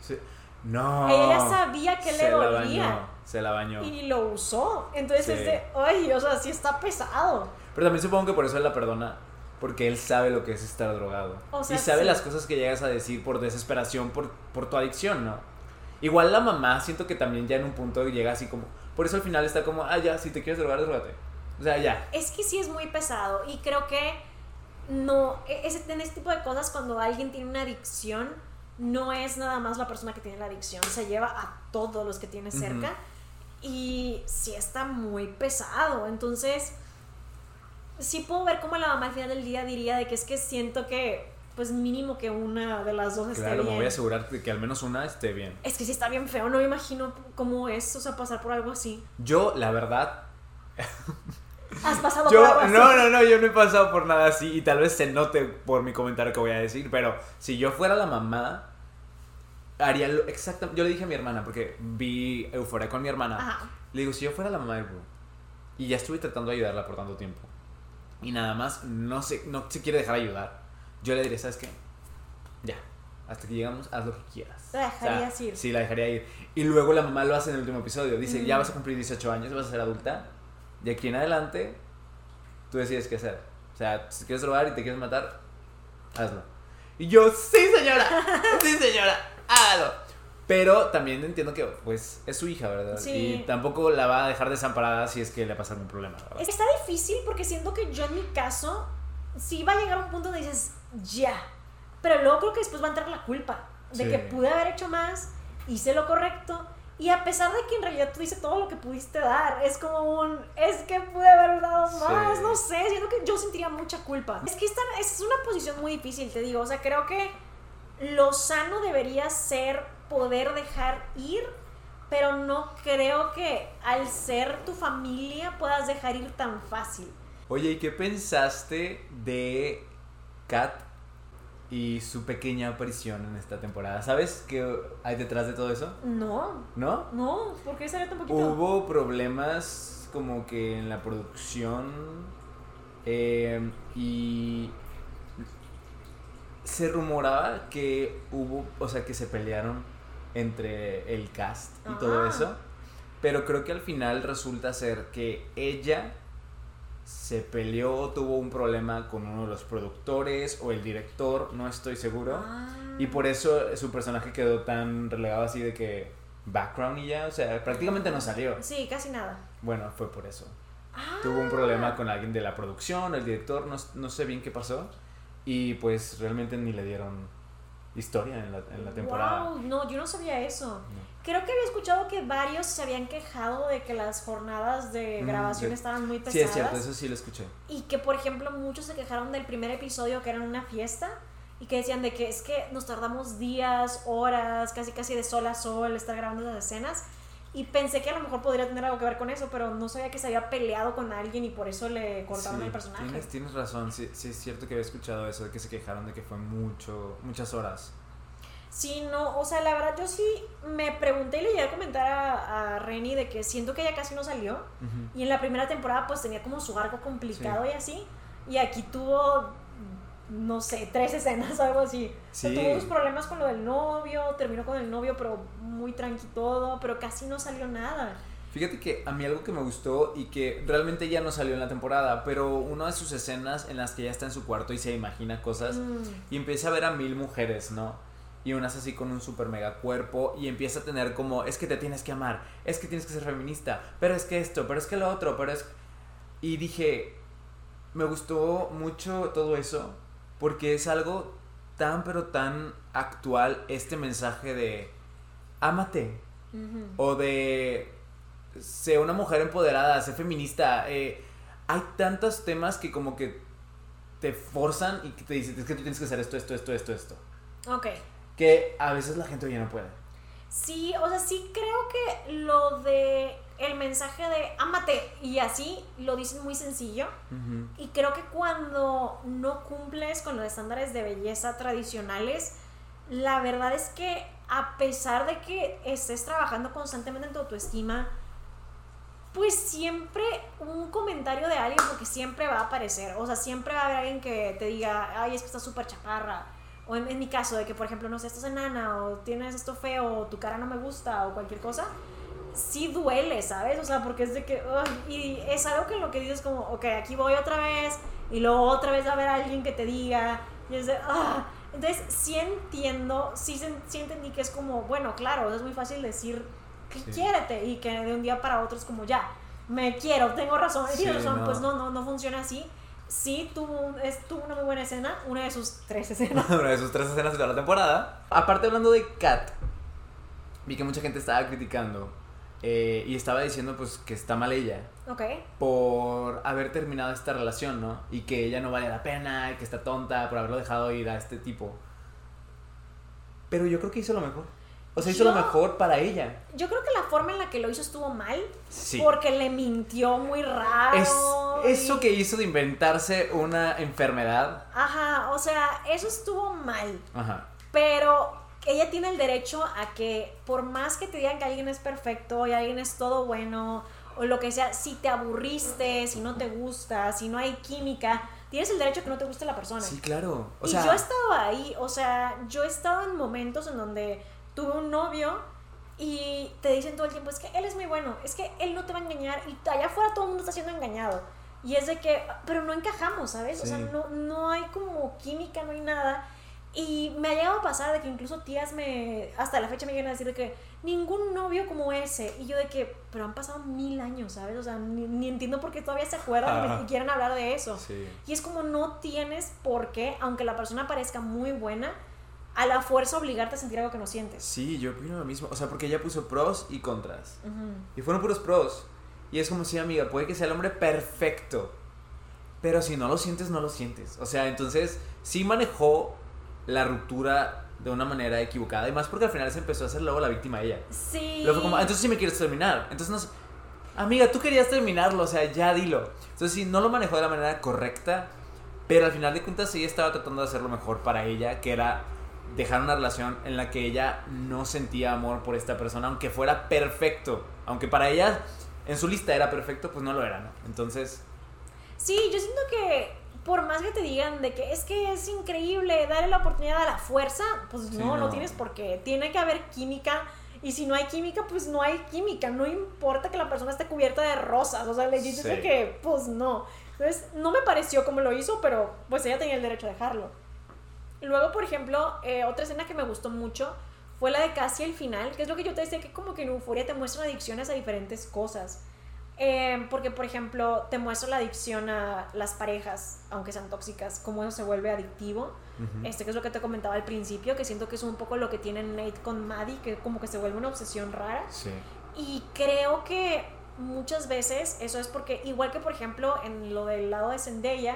Sí. No. Ella ya sabía que le dolía. bañó, se la bañó. Y lo usó. Entonces Sí. es de, ay, o sea, sí está pesado. Pero también supongo que por eso él la perdona. Porque él sabe lo que es estar drogado. O sea, y sabe sí. las cosas que llegas a decir por desesperación, por, por tu adicción, ¿no? Igual la mamá, siento que también ya en un punto llega así como. Por eso al final está como, ah, ya, si te quieres drogar, drogate. O sea, ya. Es que sí es muy pesado y creo que no, e- ese, en este tipo de cosas cuando alguien tiene una adicción, no es nada más la persona que tiene la adicción, se lleva a todos los que tiene cerca y sí está muy pesado, entonces sí puedo ver cómo la mamá al final del día diría de que es que siento que pues mínimo que una de las dos esté Claro, me bien. voy a asegurar de que al menos una esté bien. Es que sí está bien feo, no me imagino cómo es, o sea, pasar por algo así. Yo, la verdad, ¿Has pasado Yo, por algo así? no, no, no, yo no he pasado por nada así y tal vez se note por mi comentario que voy a decir, pero si yo fuera la mamá, haría lo exactamente. Yo le dije a mi hermana, porque vi Euforia con mi hermana, Ajá. le digo, si yo fuera la mamá del y ya estuve tratando de ayudarla por tanto tiempo y nada más no se, no se quiere dejar ayudar, yo le diría, ¿sabes qué? Ya, hasta que llegamos, haz lo que quieras. La dejarías ir. Sí, la dejaría ir. Y luego la mamá lo hace en el último episodio. Dice, Mm. ya vas a cumplir 18 años, vas a ser adulta. De aquí en adelante, tú decides qué hacer. O sea, si quieres robar y te quieres matar, hazlo. Y yo, sí señora, sí señora, hágalo. Pero también entiendo que, pues, es su hija, ¿verdad? Sí. Y tampoco la va a dejar desamparada si es que le pasa algún problema, está difícil porque siento que yo en mi caso sí va a llegar a un punto donde dices, ya. Pero luego creo que después va a entrar la culpa de Sí. que pude haber hecho más, hice lo correcto. Y a pesar de que en realidad tú hice todo lo que pudiste dar, es como un, es que pude haber dado Sí. más, no sé, siento que yo sentiría mucha culpa. Es que esta es una posición muy difícil, te digo, o sea, creo que lo sano debería ser poder dejar ir, pero no creo que al ser tu familia puedas dejar ir tan fácil. Oye, ¿y qué pensaste de Kat y su pequeña aparición en esta temporada? ¿Sabes qué hay detrás de todo eso? No, ¿No? no, ¿por qué salió tan poquito? Hubo problemas como que en la producción eh, y se rumoraba que hubo, o sea, que se pelearon entre el cast y todo Ah. eso, pero creo que al final resulta ser que ella se peleó, tuvo un problema con uno de los productores o el director, no estoy seguro. Ah. Y por eso su personaje quedó tan relegado así de que background y ya, o sea, prácticamente no salió. Sí, casi nada. Bueno, fue por eso. Ah. Tuvo un problema con alguien de la producción, el director, no, no sé bien qué pasó. Y pues realmente ni le dieron historia en la, en la temporada. Wow, no, yo no sabía eso. No. Creo que había escuchado que varios se habían quejado de que las jornadas de Mm, grabación de- estaban muy pesadas. Sí, es cierto, eso sí lo escuché. Y que, por ejemplo, muchos se quejaron del primer episodio que era una fiesta y que decían de que es que nos tardamos días, horas, casi casi de sol a sol estar grabando las escenas. Y pensé que a lo mejor podría tener algo que ver con eso, pero no sabía que se había peleado con alguien y por eso le cortaron Sí, el personaje. Tienes, tienes razón, sí, sí es cierto que había escuchado eso, de que se quejaron de que fue mucho, muchas horas. Sí, no, o sea, la verdad yo sí me pregunté y le llegué a comentar a, a Reni de que siento que ella casi no salió. Y en la primera temporada pues tenía como su arco complicado y así. Y aquí tuvo, no sé, tres escenas o algo así. Sí. tuvo sus problemas con lo del novio, terminó con el novio pero muy tranqui todo, pero casi no salió nada. Fíjate que a mí algo que me gustó y que realmente ya no salió en la temporada, pero una de sus escenas en las que ella está en su cuarto y se imagina cosas Mm, y empieza a ver a mil mujeres, ¿no? Y unas así con un super mega cuerpo y empieza a tener como, es que te tienes que amar, es que tienes que ser feminista, pero es que esto, pero es que lo otro, pero es... Y dije, me gustó mucho todo eso porque es algo tan pero tan actual este mensaje de, ámate, o de sé una mujer empoderada, sé feminista. eh, hay tantos temas que como que te forzan y que te dicen, es que tú tienes que hacer esto, esto, esto, esto, esto. Ok. Que a veces la gente ya no puede. Sí, o sea, sí creo que lo de el mensaje de ámate y así lo dicen muy sencillo. Y creo que cuando no cumples con los estándares de belleza tradicionales, la verdad es que a pesar de que estés trabajando constantemente en tu autoestima, pues siempre un comentario de alguien, porque siempre va a aparecer, o sea, siempre va a haber alguien que te diga, ay, es que estás súper chaparra, o en, en mi caso, de que por ejemplo, no sé, estás enana o tienes esto feo o tu cara no me gusta o cualquier cosa, sí duele, ¿sabes? O sea, porque es de que, ugh, y es algo que lo que dices como, ok, aquí voy otra vez y luego otra vez va a haber alguien que te diga y es de, ah. Entonces, sí entiendo, sí, sí entendí que es como, bueno, claro, es muy fácil decir que Sí. quiérete y que de un día para otro es como, ya, me quiero, tengo razón, Sí, tienes razón, no. pues no, no, no funciona así. Sí tuvo, es, tuvo una muy buena escena, una de sus tres escenas. Una de sus tres escenas de toda la temporada. Aparte, hablando de Kat, vi que mucha gente estaba criticando eh, y estaba diciendo pues que está mal ella ok. por haber terminado esta relación, ¿no? Y que ella no vale la pena, y que está tonta por haberlo dejado ir a este tipo. Pero yo creo que hizo lo mejor. O sea, hizo lo mejor para ella. Yo creo que la forma en la que lo hizo estuvo mal. Sí. Porque le mintió muy raro. Es eso y- que hizo de inventarse una enfermedad. Ajá, o sea, eso estuvo mal. Ajá. Pero ella tiene el derecho a que, por más que te digan que alguien es perfecto y alguien es todo bueno, o lo que sea, si te aburriste, si no te gusta, si no hay química, tienes el derecho a que no te guste la persona. Sí, claro. O y sea, yo he estado ahí, o sea, yo he estado en momentos en donde tuve un novio y te dicen todo el tiempo, es que él es muy bueno, es que él no te va a engañar y allá afuera todo el mundo está siendo engañado. Y es de que, pero no encajamos, ¿sabes? O sea, Sí. no, no hay como química, no hay nada. Y me ha llegado a pasar de que incluso tías me, hasta la fecha me llegan a decir de que ningún novio como ese. Y yo de que, pero han pasado mil años, ¿sabes? O sea, ni, ni entiendo por qué todavía se acuerdan Ajá. y quieren hablar de eso. Sí. Y es como no tienes por qué, aunque la persona parezca muy buena, a la fuerza obligarte a sentir algo que no sientes. Sí, yo opino lo mismo. O sea, porque ella puso pros y contras. Y fueron puros pros. Y es como si, amiga, puede que sea el hombre perfecto. Pero si no lo sientes, no lo sientes. O sea, entonces sí manejó la ruptura de una manera equivocada. Y más porque al final se empezó a hacer luego la víctima ella. Sí. Luego fue como, "Ah, entonces sí me quieres terminar. Entonces no sé- Amiga, tú querías terminarlo, o sea, ya dilo. Entonces sí, no lo manejó de la manera correcta. Pero al final de cuentas ella estaba tratando de hacer lo mejor para ella, que era dejar una relación en la que ella no sentía amor por esta persona, aunque fuera perfecto. Aunque para ella en su lista era perfecto, pues no lo era, ¿no? Entonces, Sí, yo siento que por más que te digan de que es que es increíble, darle la oportunidad a la fuerza, pues Sí, no, no, no. tienes por qué. Tiene que haber química. Y si no hay química, pues no hay química. No importa que la persona esté cubierta de rosas. O sea, le dices Sí. que, pues no. Entonces, no me pareció como lo hizo, pero pues ella tenía el derecho a dejarlo. Luego, por ejemplo, eh, otra escena que me gustó mucho fue la de casi el final, que es lo que yo te decía, que como que en Euforia te muestran adicciones a diferentes cosas. Eh, porque, por ejemplo, te muestra la adicción a las parejas, aunque sean tóxicas, cómo eso se vuelve adictivo. ujú. Este que es lo que te comentaba al principio, que siento que es un poco lo que tiene Nate con Maddie, que como que se vuelve una obsesión rara. sí. Y creo que muchas veces eso es porque, igual que por ejemplo en lo del lado de Zendaya,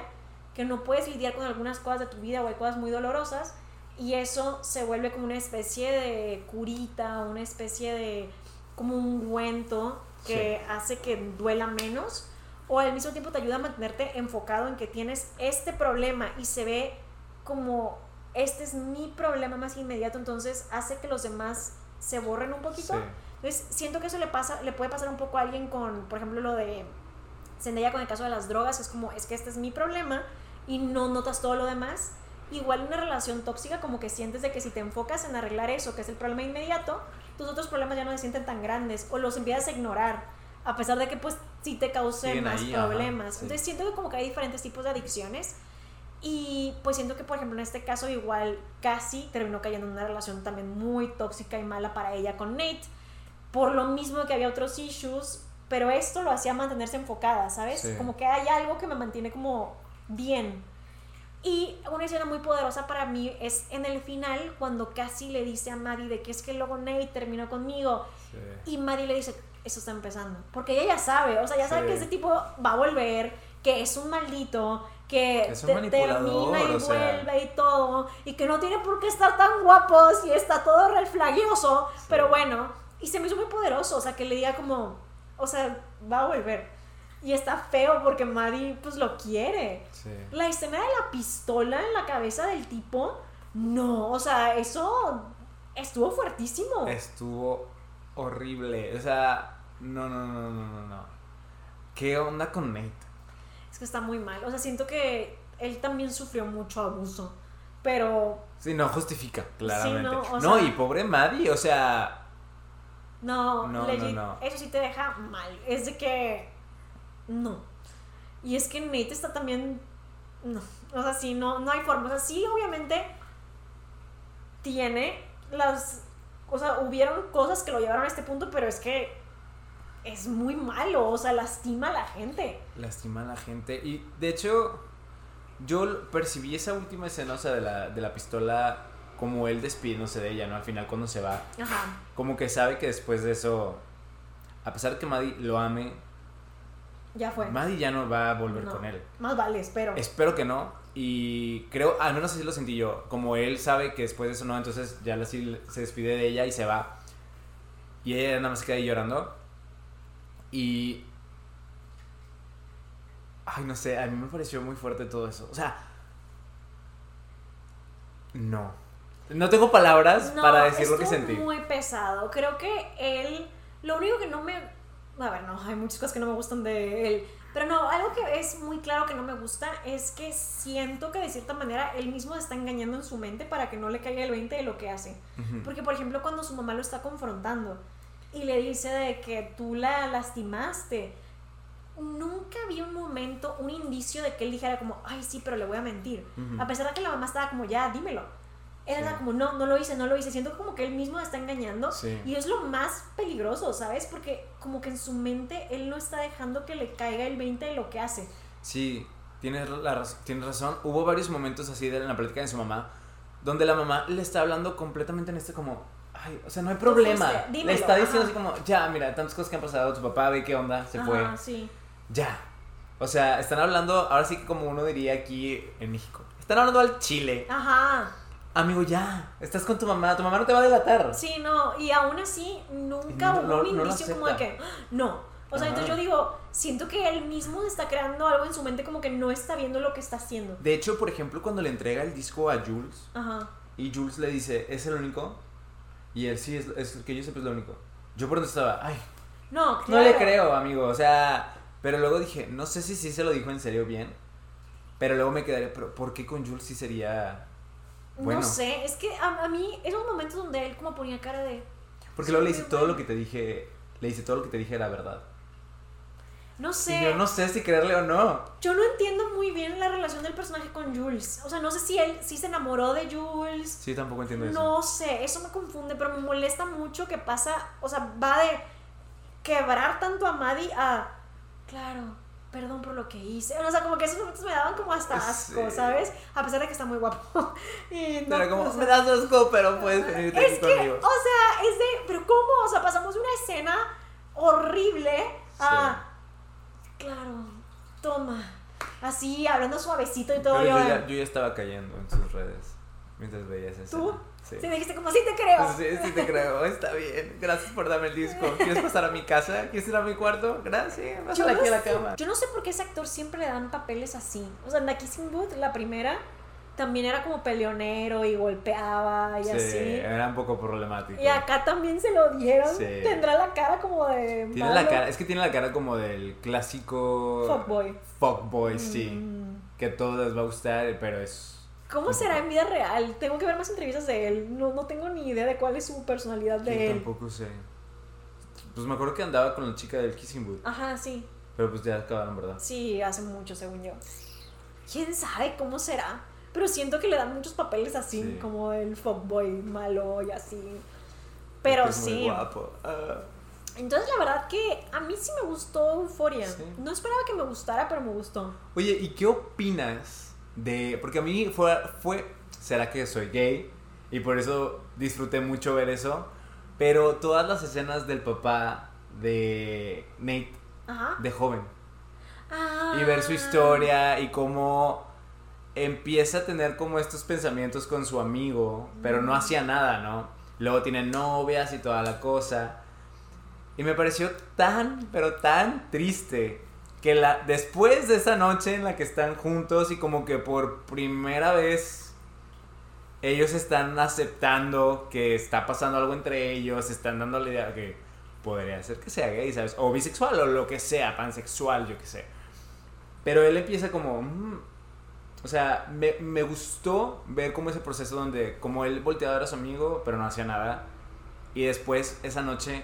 que no puedes lidiar con algunas cosas de tu vida o hay cosas muy dolorosas, y eso se vuelve como una especie de curita, una especie de como un ungüento que hace que duela menos, o al mismo tiempo te ayuda a mantenerte enfocado en que tienes este problema y se ve como este es mi problema más inmediato, entonces hace que los demás se borren un poquito. Sí. Entonces, siento que eso le pasa, le puede pasar un poco a alguien con, por ejemplo, lo de Zendaya con el caso de las drogas, es como, es que este es mi problema y no notas todo lo demás. Igual una relación tóxica, como que sientes de que si te enfocas en arreglar eso, que es el problema inmediato, tus otros problemas ya no se sienten tan grandes o los empiezas a ignorar, a pesar de que pues sí te causen más ahí, ajá, problemas. sí. Entonces siento que como que hay diferentes tipos de adicciones y pues siento que, por ejemplo, en este caso igual casi terminó cayendo en una relación también muy tóxica y mala para ella con Nate, por lo mismo que había otros issues, pero esto lo hacía mantenerse enfocada, ¿sabes? Sí. Como que hay algo que me mantiene como bien. Y una escena muy poderosa para mí es en el final, cuando casi le dice a Maddie de que es que luego Nate terminó conmigo, sí. y Maddie le dice, eso está empezando. Porque ella ya sabe, o sea, ya sabe Sí. que ese tipo va a volver, que es un maldito, que Es un te- manipulador, termina y o sea. vuelve y todo, y que no tiene por qué estar tan guapos y está todo reflagioso, Sí. pero bueno, y se me hizo muy poderoso, o sea, que le diga como, o sea, va a volver. Y está feo porque Maddie pues lo quiere. Sí. La escena de la pistola en la cabeza del tipo, no, o sea, eso estuvo fuertísimo. Estuvo horrible. O sea, no, no, no, no, no, no. ¿Qué onda con Nate? Es que está muy mal. O sea, siento que él también sufrió mucho abuso. pero Sí, no justifica, claramente. no, no, o sea- y pobre Maddie, o sea, no, No, legit, no, no. eso sí te deja mal. Es de que no. Y es que Nate está también no, o sea, sí, no, no hay forma. O sea, sí, obviamente tiene las, o sea, hubieron cosas que lo llevaron a este punto, pero es que es muy malo, o sea, lastima a la gente. lastima a la gente. Y de hecho, yo percibí esa última escena, o sea, de la, de la pistola, como él despidiéndose de ella, ¿no? Al final, cuando se va, Ajá. como que sabe que después de eso, a pesar de que Maddie lo ame, Ya fue. Maddie ya no va a volver No. con él. Más vale, espero. Espero que no. Y creo, al menos así lo sentí yo. Como él sabe que después de eso no, entonces ya así se despide de ella y se va. Y ella nada más queda ahí llorando. Y. Ay, no sé, a mí me pareció muy fuerte todo eso. O sea. No. No tengo palabras No, para decir lo que sentí. muy pesado. Creo que él, lo único que no me, a ver, no, hay muchas cosas que no me gustan de él, pero no, algo que es muy claro que no me gusta es que siento que de cierta manera él mismo está engañando en su mente para que no le caiga el 20 de lo que hace. Porque, por ejemplo, cuando su mamá lo está confrontando y le dice de que tú la lastimaste, nunca vi un momento, un indicio de que él dijera como, ay, sí, pero le voy a mentir. A pesar de que la mamá estaba como, ya, dímelo. Sí. era como, no, no lo hice, no lo hice. Siento como que él mismo está engañando. Sí. Y es lo más peligroso, ¿sabes? Porque como que en su mente él no está dejando que le caiga el 20 de lo que hace. Sí, tienes, la, tienes razón. Hubo varios momentos así de, en la plática de su mamá, donde la mamá le está hablando completamente en este como, ay, o sea, no hay problema. fuiste, le dímelo, está diciendo ajá. así como, ya, mira, tantas cosas que han pasado, tu papá ve qué onda, se fue, Ajá, sí. ya. O sea, están hablando, ahora sí que como uno diría aquí en México, están hablando al chile. Ajá. Amigo, ya, estás con tu mamá, tu mamá no te va a delatar. Sí, no. Y aún así, nunca No, hubo no- un no indicio como de que, "Ah, no. O sea, Ajá. entonces yo digo, siento que él mismo está creando algo en su mente como que no está viendo lo que está haciendo. De hecho, por ejemplo, cuando le entrega el disco a Jules, Ajá. Y Jules le dice, ¿es el único? Y él sí, es, es que yo sepa es lo único. Yo por donde estaba, ay, No, no le creo, amigo. O sea, pero luego dije, no sé si sí se lo dijo en serio bien. Pero luego me quedaría, pero ¿por qué con Jules sí sería bueno? No sé, es que a, a mí esos momentos donde él como ponía cara de... Porque luego le dice todo bueno. lo que te dije, le dice todo lo que te dije era verdad. No sé. Y yo no sé si creerle o no. Yo no entiendo muy bien la relación del personaje con Jules. O sea, no sé si él sí se enamoró de Jules. Sí, tampoco entiendo eso. No sé, eso me confunde, pero me molesta mucho que pasa, o sea, va de quebrar tanto a Maddie a, claro, perdón por lo que hice. O sea, como que esos momentos me daban como hasta asco, Sí. ¿sabes? A pesar de que está muy guapo. Y no, Pero como, o sea, me das asco, pero puedes venirte es aquí que, conmigo. o sea, es de, pero ¿cómo? O sea, pasamos una escena horrible a, claro, toma, así, hablando suavecito y todo. Yo, yo, ya, yo ya estaba cayendo en sus redes mientras veías eso. ¿Tú? Sí. Sí, dijiste como, sí te creo. Sí, sí te creo, está bien. Gracias por darme el disco. ¿Quieres pasar a mi casa? ¿Quieres ir a mi cuarto? Gracias. Yo Pásala no, aquí a la sé, cama. yo no sé por qué ese actor siempre le dan papeles así. O sea, en The Kissing Booth, la primera, también era como peleonero y golpeaba y Sí, así. era un poco problemático. Y acá también se lo dieron. Sí. Tendrá la cara como de. Tiene malo la cara, es que tiene la cara como del clásico Fuckboy. fuckboy, sí. Mm. Que a todos les va a gustar, pero es. ¿Cómo será en vida real? Tengo que ver más entrevistas de él. No, no tengo ni idea de cuál es su personalidad Yo de él. tampoco sé. Pues me acuerdo que andaba con la chica del Kissing Booth. Ajá, sí. Pero pues ya acabaron, ¿verdad? Sí, hace mucho, según yo. ¿Quién sabe cómo será? Pero siento que le dan muchos papeles así, Sí. como el fuckboy malo y así. Pero Es muy sí. guapo. Ah. Entonces, la verdad que a mí sí me gustó Euforia. Sí. No esperaba que me gustara, pero me gustó. Oye, ¿y qué opinas de.? Porque a mí fue, fue. ¿Será que soy gay? Y por eso disfruté mucho ver eso. Pero todas las escenas del papá de Nate, Ajá. de joven. Ah. Y ver su historia y cómo empieza a tener como estos pensamientos con su amigo, pero no hacía nada, ¿no? Luego tiene novias y toda la cosa. Y me pareció tan, pero tan triste que la, después de esa noche en la que están juntos y como que por primera vez ellos están aceptando que está pasando algo entre ellos, están dando la idea que podría ser que sea gay, ¿sabes? O bisexual o lo que sea, pansexual, yo qué sé. Pero él empieza como, "Mm, O sea, me, me gustó ver como ese proceso donde, como él volteaba a su amigo, pero no hacía nada. Y después, esa noche,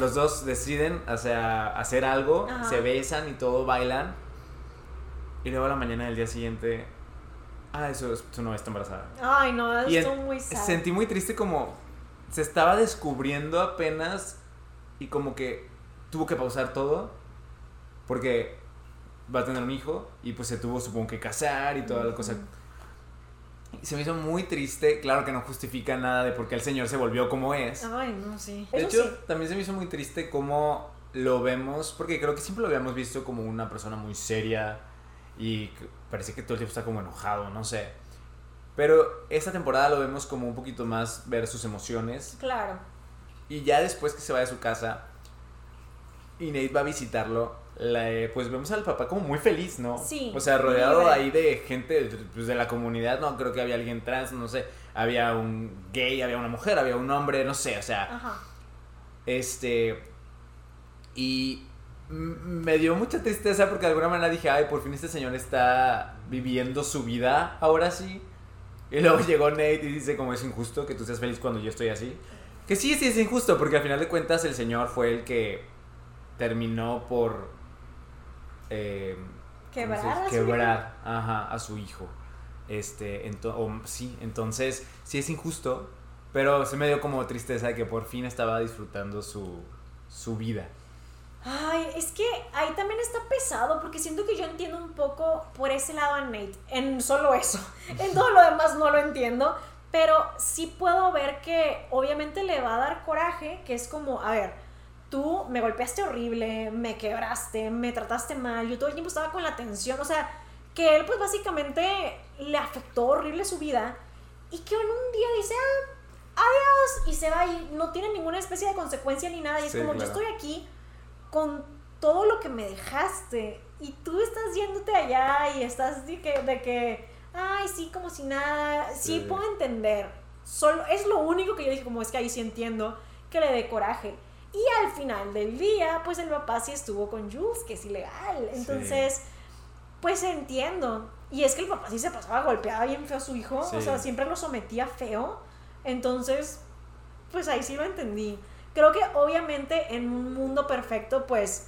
los dos deciden o sea, hacer algo, Ajá. se besan y todo, bailan. Y luego a la mañana del día siguiente, ah, eso es, su novia está embarazada. Ay, no, Y es muy sad. Sentí muy triste como se estaba descubriendo apenas y como que tuvo que pausar todo porque va a tener un hijo y pues se tuvo supongo que casar y toda la cosa. Se me hizo muy triste, claro que no justifica nada de por qué el señor se volvió como es. Ay, no, sí. De Eso hecho, sí. también se me hizo muy triste cómo lo vemos, porque creo que siempre lo habíamos visto como una persona muy seria y parece que todo el tiempo está como enojado, no sé. Pero esta temporada lo vemos como un poquito más ver sus emociones Claro. y ya después que se vaya a su casa y Nate va a visitarlo, la- pues vemos al papá como muy feliz, ¿no? Sí, O sea, rodeado libre. ahí de gente pues, de la comunidad, no creo que había alguien trans, no sé, había un gay, había una mujer, había un hombre, no sé, o sea, Ajá. este. Y me dio mucha tristeza porque de alguna manera dije, ay, por fin este señor está viviendo su vida, ahora sí. Y luego llegó Nate y dice, como es injusto que tú seas feliz cuando yo estoy así. Que sí, sí es injusto, porque al final de cuentas el señor fue el que terminó por... eh, ¿cómo se Quebrar a su Quebrar, ajá, a su hijo. Este, ento- o- sí, entonces sí es injusto, pero se me dio como tristeza de que por fin estaba disfrutando su, su vida. Ay, es que ahí también está pesado porque siento que yo entiendo un poco por ese lado a Nate, en solo eso. En todo lo demás no lo entiendo, pero sí puedo ver que obviamente le va a dar coraje, que es como, a ver, tú me golpeaste horrible, me quebraste, me trataste mal, yo todo el tiempo estaba con la tensión, o sea, que él pues básicamente le afectó horrible su vida y que en un día dice, ah, adiós, y se va y no tiene ninguna especie de consecuencia ni nada, y es como, claro. yo estoy aquí con todo lo que me dejaste y tú estás yéndote allá y estás de que, de que ay, sí, como si nada, sí, Sí. puedo entender. Solo, es lo único que yo dije, como es que ahí sí entiendo que le dé coraje. Y al final del día, pues el papá sí estuvo con Jules, que es ilegal. Entonces, pues entiendo. Y es que el papá sí se pasaba, golpeaba bien feo a su hijo, Sí. o sea, siempre lo sometía feo. Entonces, pues ahí sí lo entendí. Creo que obviamente en un mundo perfecto, pues,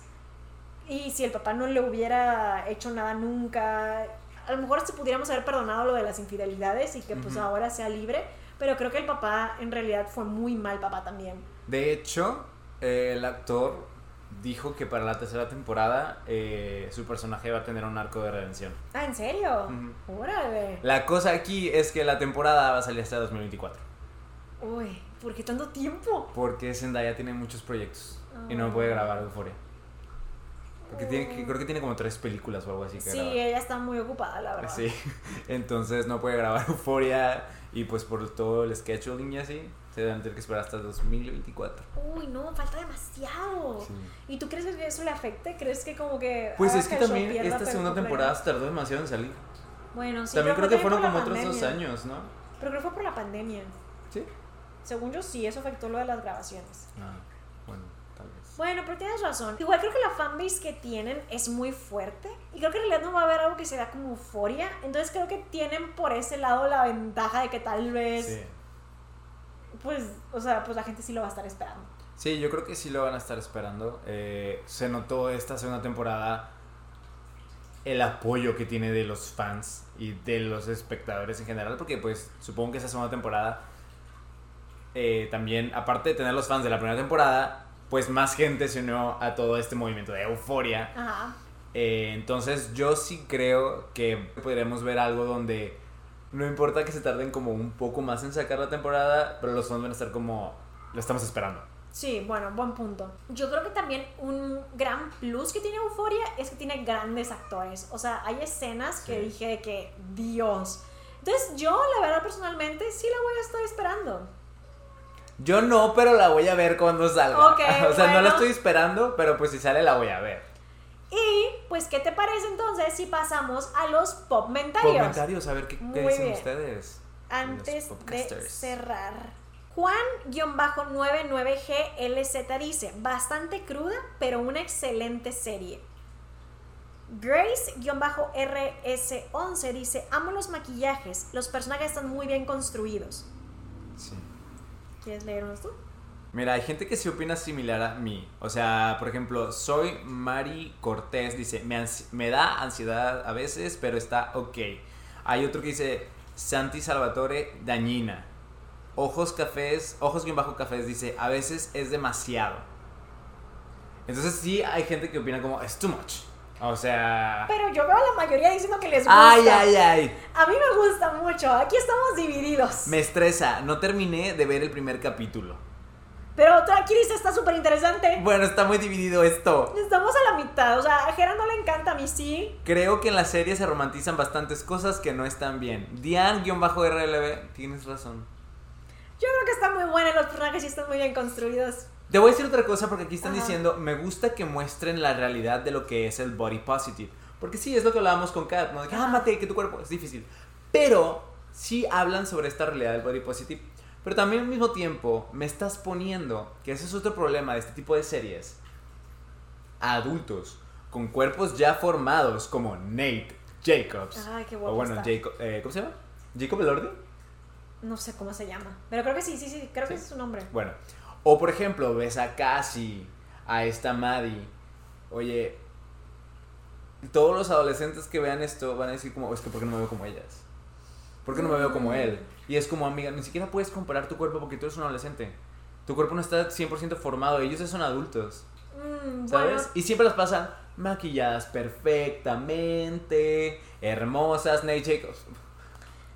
y si el papá no le hubiera hecho nada nunca, a lo mejor se pudiéramos haber perdonado lo de las infidelidades y que pues ahora sea libre, pero creo que el papá en realidad fue muy mal papá también. De hecho, eh, el actor dijo que para la tercera temporada eh, su personaje va a tener un arco de redención. Ah, ¿en serio? Órale. La cosa aquí es que la temporada va a salir hasta 2024. Uy, ¿por qué tanto tiempo? Porque Zendaya tiene muchos proyectos y no Ah. puede grabar Euphoria. Porque tiene, que- creo que tiene como tres películas o algo así que Sí, grabar. ella está muy ocupada, la verdad. Sí, entonces no puede grabar Euphoria y pues por todo el scheduling y así, se van a tener que esperar hasta 2024. Uy, no, falta demasiado. ¿Y tú crees que eso le afecte? ¿Crees que como que... Pues es que también esta segunda temporada se tardó demasiado en salir. Bueno, sí. también creo que fue fueron como otros dos años, ¿no? Pero creo que fue por la pandemia. Sí. Según yo sí, eso afectó lo de las grabaciones. Ah, bueno, tal vez. Bueno, pero tienes razón. Igual creo que la fanbase que tienen es muy fuerte. Y creo que en realidad no va a haber algo que se vea como euforia. Entonces creo que tienen por ese lado la ventaja de que tal vez, Sí. Pues, o sea, pues la gente sí lo va a estar esperando. Sí, yo creo que sí lo van a estar esperando. Eh, se notó esta segunda temporada el apoyo que tiene de los fans y de los espectadores en general, porque pues supongo que esa segunda temporada eh, también, aparte de tener los fans de la primera temporada, pues más gente se unió a todo este movimiento de euforia. Ajá. Eh, entonces yo sí creo que podremos ver algo donde no importa que se tarden como un poco más en sacar la temporada, pero los fans van a estar como, lo estamos esperando. Sí, bueno, buen punto. Yo creo que también un gran plus que tiene Euforia es que tiene grandes actores. O sea, hay escenas que Sí. dije que, Dios. Entonces yo, la verdad, personalmente, sí la voy a estar esperando. Yo no, pero la voy a ver cuando salga. Ok, o sea, no la estoy esperando, pero pues si sale la voy a ver. Y, pues, ¿qué te parece entonces si pasamos a los pop comentarios? Comentarios, a ver qué, qué dicen bien. ustedes. Antes de cerrar. Juan-99GLZ dice, bastante cruda, pero una excelente serie. Grace-RS11 dice, amo los maquillajes, los personajes están muy bien construidos. Sí. ¿Quieres leernos tú? Mira, hay gente que se opina similar a mí. O sea, por ejemplo, soy Mari Cortés, dice, me da ansiedad a veces, pero está ok. Hay otro que dice, Santi Salvatore, dañina. Ojos cafés, ojos bien bajo cafés, dice, a veces es demasiado. Entonces sí hay gente que opina como, es too much. O sea... Pero yo veo a la mayoría diciendo que les gusta. Ay, ay, ay. A mí me gusta mucho. Aquí estamos divididos. Me estresa, no terminé de ver el primer capítulo. Pero dice está súper interesante. Bueno, está muy dividido esto. Estamos a la mitad. O sea, a Jera no le encanta, a mí sí. Creo que en la serie se romantizan bastantes cosas que no están bien. Diane-RLB, tienes razón. Yo creo que está muy buena. Los personajes sí están muy bien construidos. Te voy a decir otra cosa porque aquí están Ajá. diciendo, me gusta que muestren la realidad de lo que es el body positive. Porque sí, es lo que hablábamos con Kat, ¿no? De que, ah, mate, que tu cuerpo es difícil. Pero sí hablan sobre esta realidad del body positive. Pero también al mismo tiempo me estás poniendo, que ese es otro problema de este tipo de series, a adultos con cuerpos ya formados como Nate Jacobs. Ay, qué o guapo bueno, está. Jacob, eh, ¿cómo se llama? ¿Jacob Elordi? No sé cómo se llama. Pero creo que sí, sí, sí. Creo que ese es su nombre. Bueno, o por ejemplo, ves a Cassie, a esta Maddie. Oye, todos los adolescentes que vean esto van a decir como, es que ¿por qué no me veo como ellas? ¿Por qué no me veo como él? Y es como, amiga, ni siquiera puedes comparar tu cuerpo porque tú eres un adolescente. Tu cuerpo no está 100% formado, ellos ya son adultos, Mm, ¿sabes? bueno, Y siempre las pasan maquilladas perfectamente, hermosas, Nate Jacobs.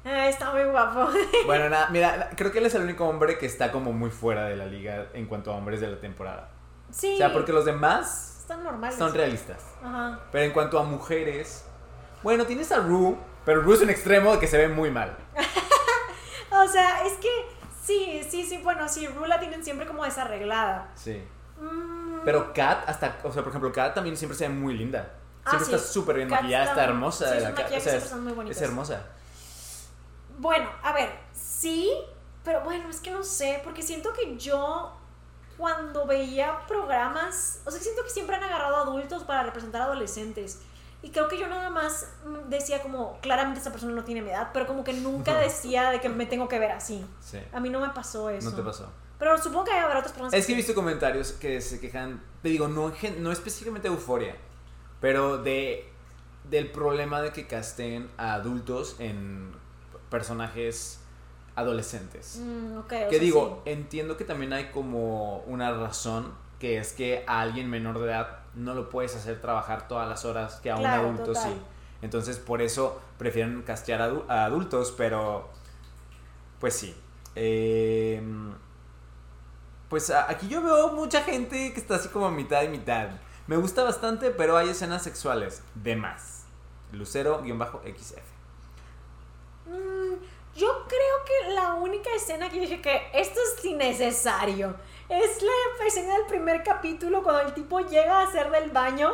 eh, está muy guapo. Bueno, nada, mira, creo que él es el único hombre que está como muy fuera de la liga en cuanto a hombres de la temporada. sí. O sea, porque los demás Están normales. son realistas. Ajá. Pero en cuanto a mujeres, bueno, tienes a Rue, pero Rue es un extremo que se ve muy mal. O sea, es que sí, sí, sí. Bueno, sí, Rula tienen siempre como desarreglada. Sí. Mm, Pero Kat, hasta, o sea, por ejemplo, Kat también siempre se ve muy linda. Ah, Siempre sí. está súper bien Kat maquillada, está- está hermosa. sí, la Kat, o sea, es, muy es hermosa. Bueno, a ver, sí, pero bueno, es que no sé, porque siento que yo cuando veía programas, o sea, siento que siempre han agarrado adultos para representar adolescentes. Y creo que yo nada más mm, decía como, claramente esa persona no tiene mi edad, pero como que nunca decía de que me tengo que ver así. Sí. A mí no me pasó eso. No te pasó. Pero supongo que habrá otras personas Es que he visto comentarios que se quejan, te digo, no, no específicamente de euforia, pero de del problema de que casten a adultos en personajes adolescentes. Mm, ok, o que digo, sí. entiendo que también hay como una razón que es que a alguien menor de edad no lo puedes hacer trabajar todas las horas que a Claro, un adulto total. sí. Entonces por eso prefieren castear a, adu- a adultos, pero pues sí. Eh, pues aquí yo veo mucha gente que está así como mitad y mitad. Me gusta bastante, pero hay escenas sexuales de más. Lucero-XF. Mm, yo creo que la única escena que yo dije que esto es innecesario es la escena del primer capítulo cuando el tipo llega a hacer del baño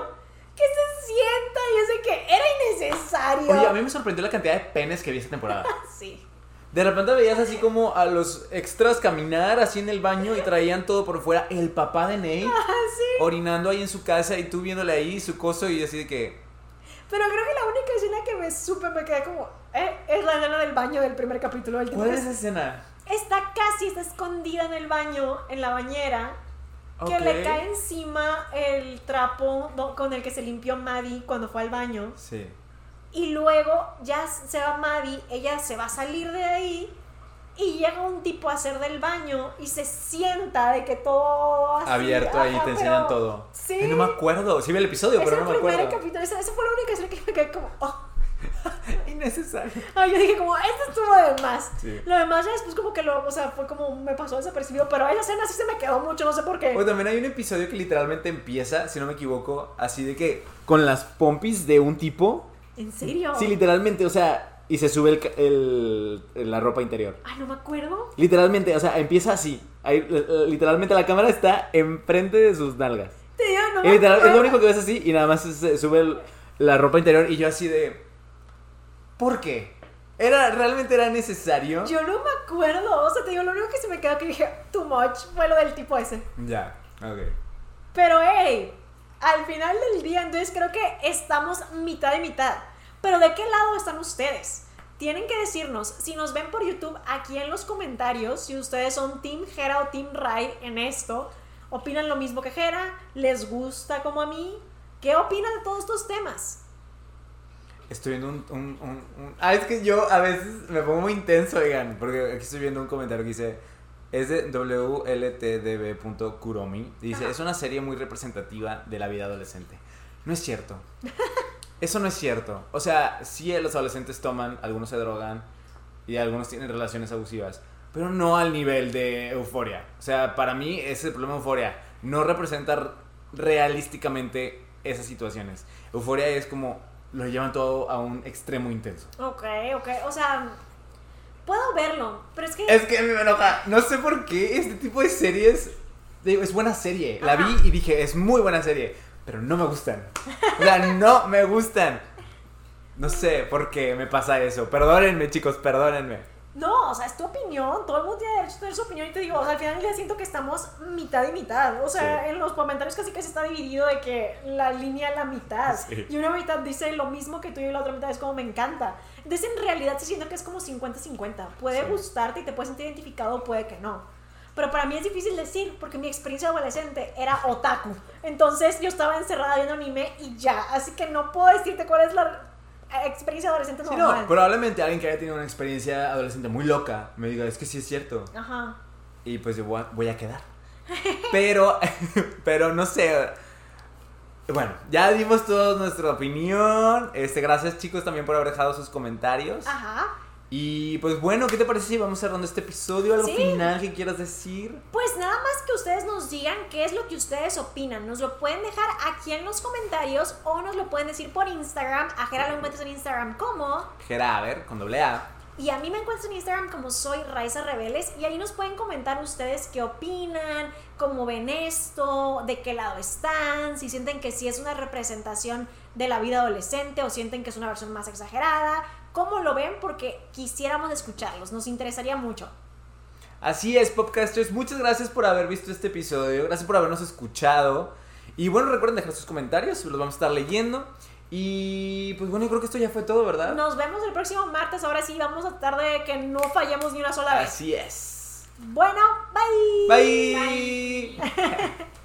que se sienta y es de que era innecesario. Oye, a mí me sorprendió la cantidad de penes que vi esta temporada. Sí. De repente veías así como a los extras caminar así en el baño y traían todo por fuera. El papá de Nate Ah, sí. orinando ahí en su casa y tú viéndole ahí su coso y así de que... Pero creo que la única escena que me supe me quedé como eh, es la escena del baño del primer capítulo. El tipo ¿Cuál es esa escena? Está casi está escondida en el baño, en la bañera. Que le cae encima el trapo con el que se limpió Maddie cuando fue al baño. Sí. Y luego ya se va Maddie, ella se va a salir de ahí y llega un tipo a hacer del baño y se sienta de que todo así, Abierto ahí, te enseñan pero- todo. Sí. Ay, no me acuerdo. Sí vi el episodio, Es pero el no me primer acuerdo. capítulo, esa, esa fue la única escena que me quedé como, oh. Innecesario. Ay, yo dije como, esto estuvo de más. Sí. Lo demás ya después como que lo, o sea, fue como, me pasó desapercibido, pero esa escena sí se me quedó mucho, no sé por qué. O también hay un episodio que literalmente empieza, si no me equivoco, así de que con las pompis de un tipo. ¿En serio? Sí, literalmente, o sea, y se sube el, el- la ropa interior. Ay, no me acuerdo. Literalmente, o sea, empieza así. Ahí, literalmente la cámara está enfrente de sus nalgas. Te digo, no me literal- es lo único que ves así y nada más se- se sube el- la ropa interior y yo así de... ¿Por qué? ¿Era, ¿Realmente era necesario? Yo no me acuerdo, o sea, te digo, lo único que se me quedó que dije, too much, fue lo del tipo ese. Ya, ok. Pero, hey, al final del día, entonces creo que estamos mitad y mitad. Pero ¿de qué lado están ustedes? Tienen que decirnos, si nos ven por YouTube, aquí en los comentarios, si ustedes son Team Jera o Team Rai en esto, opinan lo mismo que Jera, les gusta como a mí, ¿qué opinan de todos estos temas? Estoy viendo un, un, un, un- Ah, es que yo a veces me pongo muy intenso, oigan, porque aquí estoy viendo un comentario que dice... Es de WLTDB.kuromi. Dice, Ajá. es una serie muy representativa de la vida adolescente. No es cierto. Eso no es cierto. O sea, sí los adolescentes toman, algunos se drogan y algunos tienen relaciones abusivas, pero no al nivel de euforia. O sea, para mí ese es el problema de euforia. No representa realísticamente esas situaciones. Euforia es como lo llevan todo a un extremo intenso. Ok, ok, o sea, puedo verlo, pero es que... Es que me enoja. No sé por qué este tipo de series. Digo, es buena serie. La Ajá. vi y dije, es muy buena serie. Pero no me gustan. O sea, no me gustan. No sé por qué me pasa eso. Perdónenme, chicos, perdónenme. No, o sea, es tu opinión, todo el mundo tiene derecho a tener su opinión y te digo, o sea, al final día siento que estamos mitad y mitad, o sea, Sí. en los comentarios casi casi está dividido de que la línea la mitad Sí. y una mitad dice lo mismo que tú y la otra mitad es como me encanta. Entonces en realidad sí siento que es como 50-50, puede Sí. gustarte y te puedes sentir identificado puede que no. Pero para mí es difícil decir porque mi experiencia adolescente era otaku. Entonces yo estaba encerrada viendo anime y ya. Así que no puedo decirte cuál es la experiencia adolescente Sí, normal. no, probablemente alguien que haya tenido una experiencia adolescente muy loca me diga, es que sí es cierto. Ajá. Y pues yo voy a, voy a quedar. Pero, pero no sé. Bueno, ya dimos toda nuestra opinión. Este, gracias chicos también por haber dejado sus comentarios. Ajá. Y pues bueno, ¿qué te parece si vamos cerrando este episodio? ¿Algo Sí. final que quieras decir? Pues nada más que ustedes nos digan qué es lo que ustedes opinan. Nos lo pueden dejar aquí en los comentarios o nos lo pueden decir por Instagram. A Jera lo encuentras en Instagram como. Jera, a ver, con doble A. Y a mí me encuentras en Instagram como soy Raiza Rebeles. Y ahí nos pueden comentar ustedes qué opinan, cómo ven esto, de qué lado están, si sienten que sí es una representación de la vida adolescente o sienten que es una versión más exagerada. ¿Cómo lo ven? Porque quisiéramos escucharlos, nos interesaría mucho. Así es, Popcasters. Muchas gracias por haber visto este episodio. Gracias por habernos escuchado. Y bueno, recuerden dejar sus comentarios, los vamos a estar leyendo. Y pues bueno, yo creo que esto ya fue todo, ¿verdad? Nos vemos el próximo martes. Ahora sí, vamos a tratar de que no fallemos ni una sola vez. Así es. Bueno, bye. Bye. Bye.